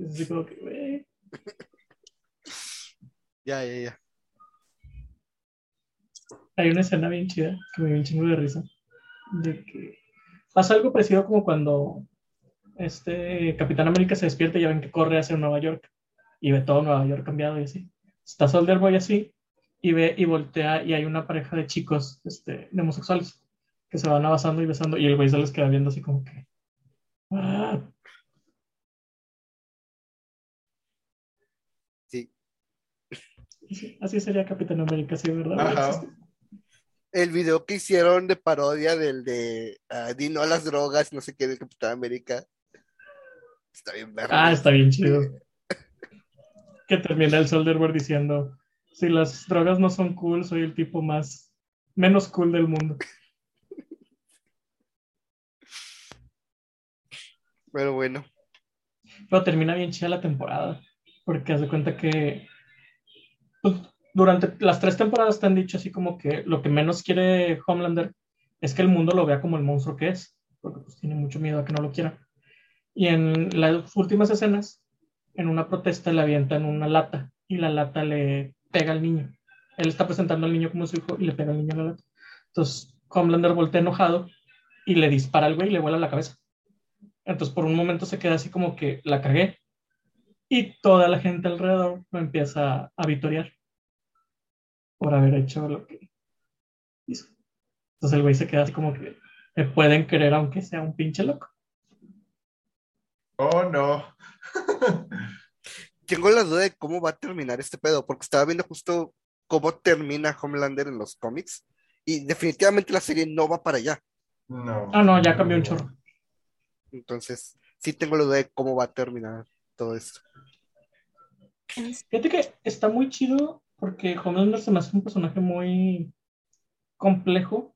Así como que, güey. Ya, ya, ya. Hay una escena bien chida que me dio un chingo de risa. De que pasa algo parecido como cuando este Capitán América se despierta y ya ven que corre hacia Nueva York y ve todo Nueva York cambiado y así. Está Soldier Boy así y ve y voltea y hay una pareja de chicos este, de homosexuales que se van abrazando y besando y el güey se les queda viendo así como que. "Ah". Sí. Sí, así sería Capitán América, sí, ¿verdad? Ajá. El video que hicieron de parodia del de ah, Di no a las drogas, no sé qué, del Capitán América. Está bien verde. Ah, está bien chido. Que termina el Soldier diciendo, si las drogas no son cool, soy el tipo más, menos cool del mundo. Pero bueno, Pero termina bien chida la temporada, porque haz de cuenta que pues, durante las tres temporadas te han dicho así como que lo que menos quiere Homelander es que el mundo lo vea como el monstruo que es, porque pues tiene mucho miedo a que no lo quiera. Y en las últimas escenas, en una protesta le avientan una lata y la lata le pega al niño. Él está presentando al niño como su hijo y le pega al niño la lata. Entonces Homelander voltea enojado y le dispara al güey y le vuela la cabeza. Entonces por un momento se queda así como que la cagué y toda la gente alrededor lo empieza a vitorear por haber hecho lo que hizo. Entonces el güey se queda así como que me pueden querer aunque sea un pinche loco. Oh, no. tengo la duda de cómo va a terminar este pedo, porque estaba viendo justo cómo termina Homelander en los cómics y definitivamente la serie no va para allá. No. Ah, no, ya cambió un chorro. Entonces, sí tengo la duda de cómo va a terminar todo esto. Fíjate que está muy chido porque Homelander se me hace un personaje muy complejo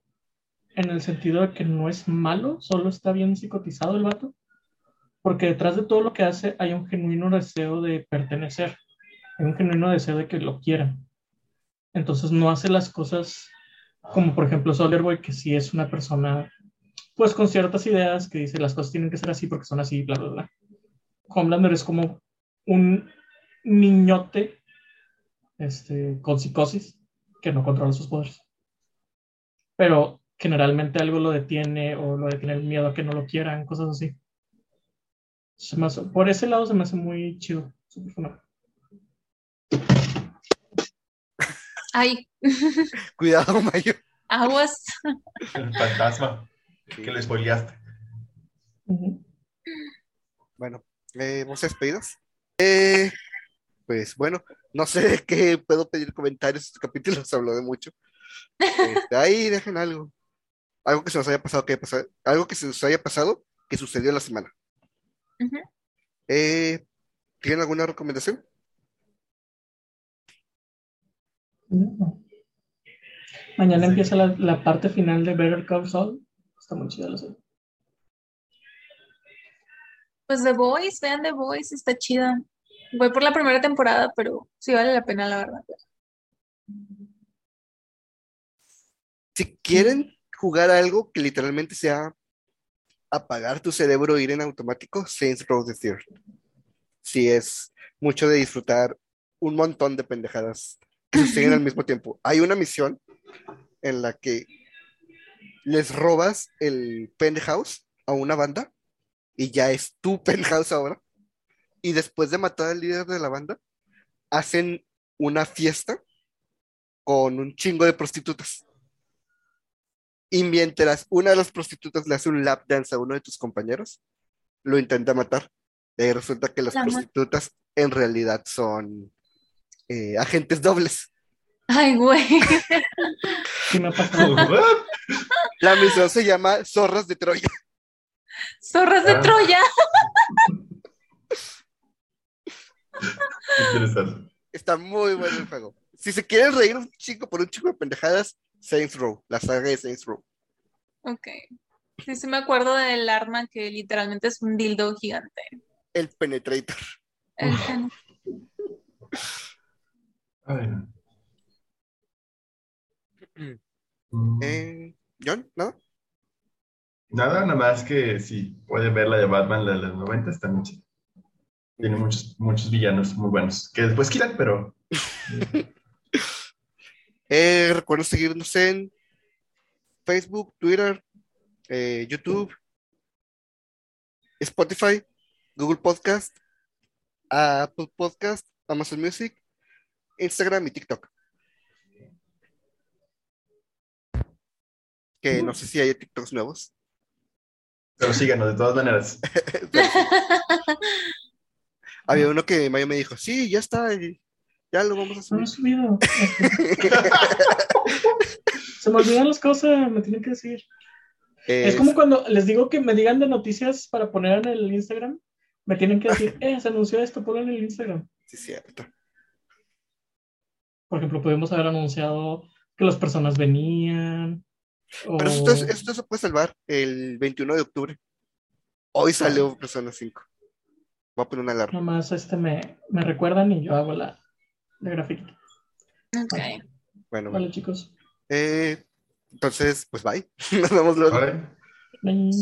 en el sentido de que no es malo, solo está bien psicotizado el vato. Porque detrás de todo lo que hace hay un genuino deseo de pertenecer, hay un genuino deseo de que lo quieran. Entonces no hace las cosas como por ejemplo Soldier Boy, que sí es una persona pues con ciertas ideas que dice las cosas tienen que ser así porque son así, bla, bla, bla. Homelander es como un niñote este, con psicosis que no controla sus poderes. Pero generalmente algo lo detiene o lo detiene el miedo a que no lo quieran, cosas así. Se me hace- por ese lado se me hace muy chido su personaje. Ay, Cuidado, Mayo. aguas. El fantasma que le spoileaste. Bueno, eh, ¿vamos a despedidos? Eh, pues bueno, no sé de qué puedo pedir comentarios. Este capítulo se habló de mucho. Este, ahí dejen algo. Algo que se nos haya pasado, que haya pasado, algo que se nos haya pasado que sucedió la semana. Eh, ¿Tienen alguna recomendación? Ujú. Mañana empieza la, la parte final de Better Call Saul. Está muy chida la serie. Pues The Voice, vean The Voice, está chida. Voy por la primera temporada, pero sí vale la pena, la verdad. Si quieren jugar algo que literalmente sea apagar tu cerebro, ir en automático, Saints Row the Third. Sí, es mucho de disfrutar un montón de pendejadas que suceden al mismo tiempo. Hay una misión en la que les robas el penthouse a una banda y ya es tu penthouse ahora. Y después de matar al líder de la banda, hacen una fiesta con un chingo de prostitutas. Y mientras una de las prostitutas le hace un lap dance a uno de tus compañeros, lo intenta matar. Y resulta que las La prostitutas en realidad son eh, agentes dobles. Ay, güey. Sí me ha pasado. La misión se llama Zorras de Troya. Zorras de Ah. Troya. Interesante. Está muy bueno el juego. Si se quieren reír un chico por un chico de pendejadas, Saints Row, la saga de Saints Row. Ok. Sí, sí me acuerdo del arma que literalmente es un dildo gigante. El Penetrator. El- A ver. Mm, Eh, John, ¿no? Nada, nada más que si pueden ver la de Batman, la de los 90, está muy chida. Tiene muchos, muchos villanos muy buenos, que después quitan, pero Eh, recuerden seguirnos en Facebook, Twitter, eh, YouTube, Spotify, Google Podcast, Apple Podcast, Amazon Music, Instagram y TikTok. Que no sé si hay TikToks nuevos. pero síganos de todas maneras. Había uno que Mayo me dijo, sí, ya está, ya lo vamos a No subir. lo he subido. Se me olvidan las cosas, me tienen que decir. Eh, Es como cuando les digo que me digan de noticias para poner en el Instagram. Me tienen que decir, eh, se anunció esto, ponlo en el Instagram. Sí, cierto. Por ejemplo, podemos haber anunciado que las personas venían. Pero esto, es- esto se puede salvar el 21 de octubre. Hoy salió Persona 5. Voy a poner una alarma. Nomás este me, me recuerdan y yo hago la, la grafiquita. Ok. Bueno, bueno. Vale, chicos. Eh, entonces, pues bye. Nos vemos luego. Bye.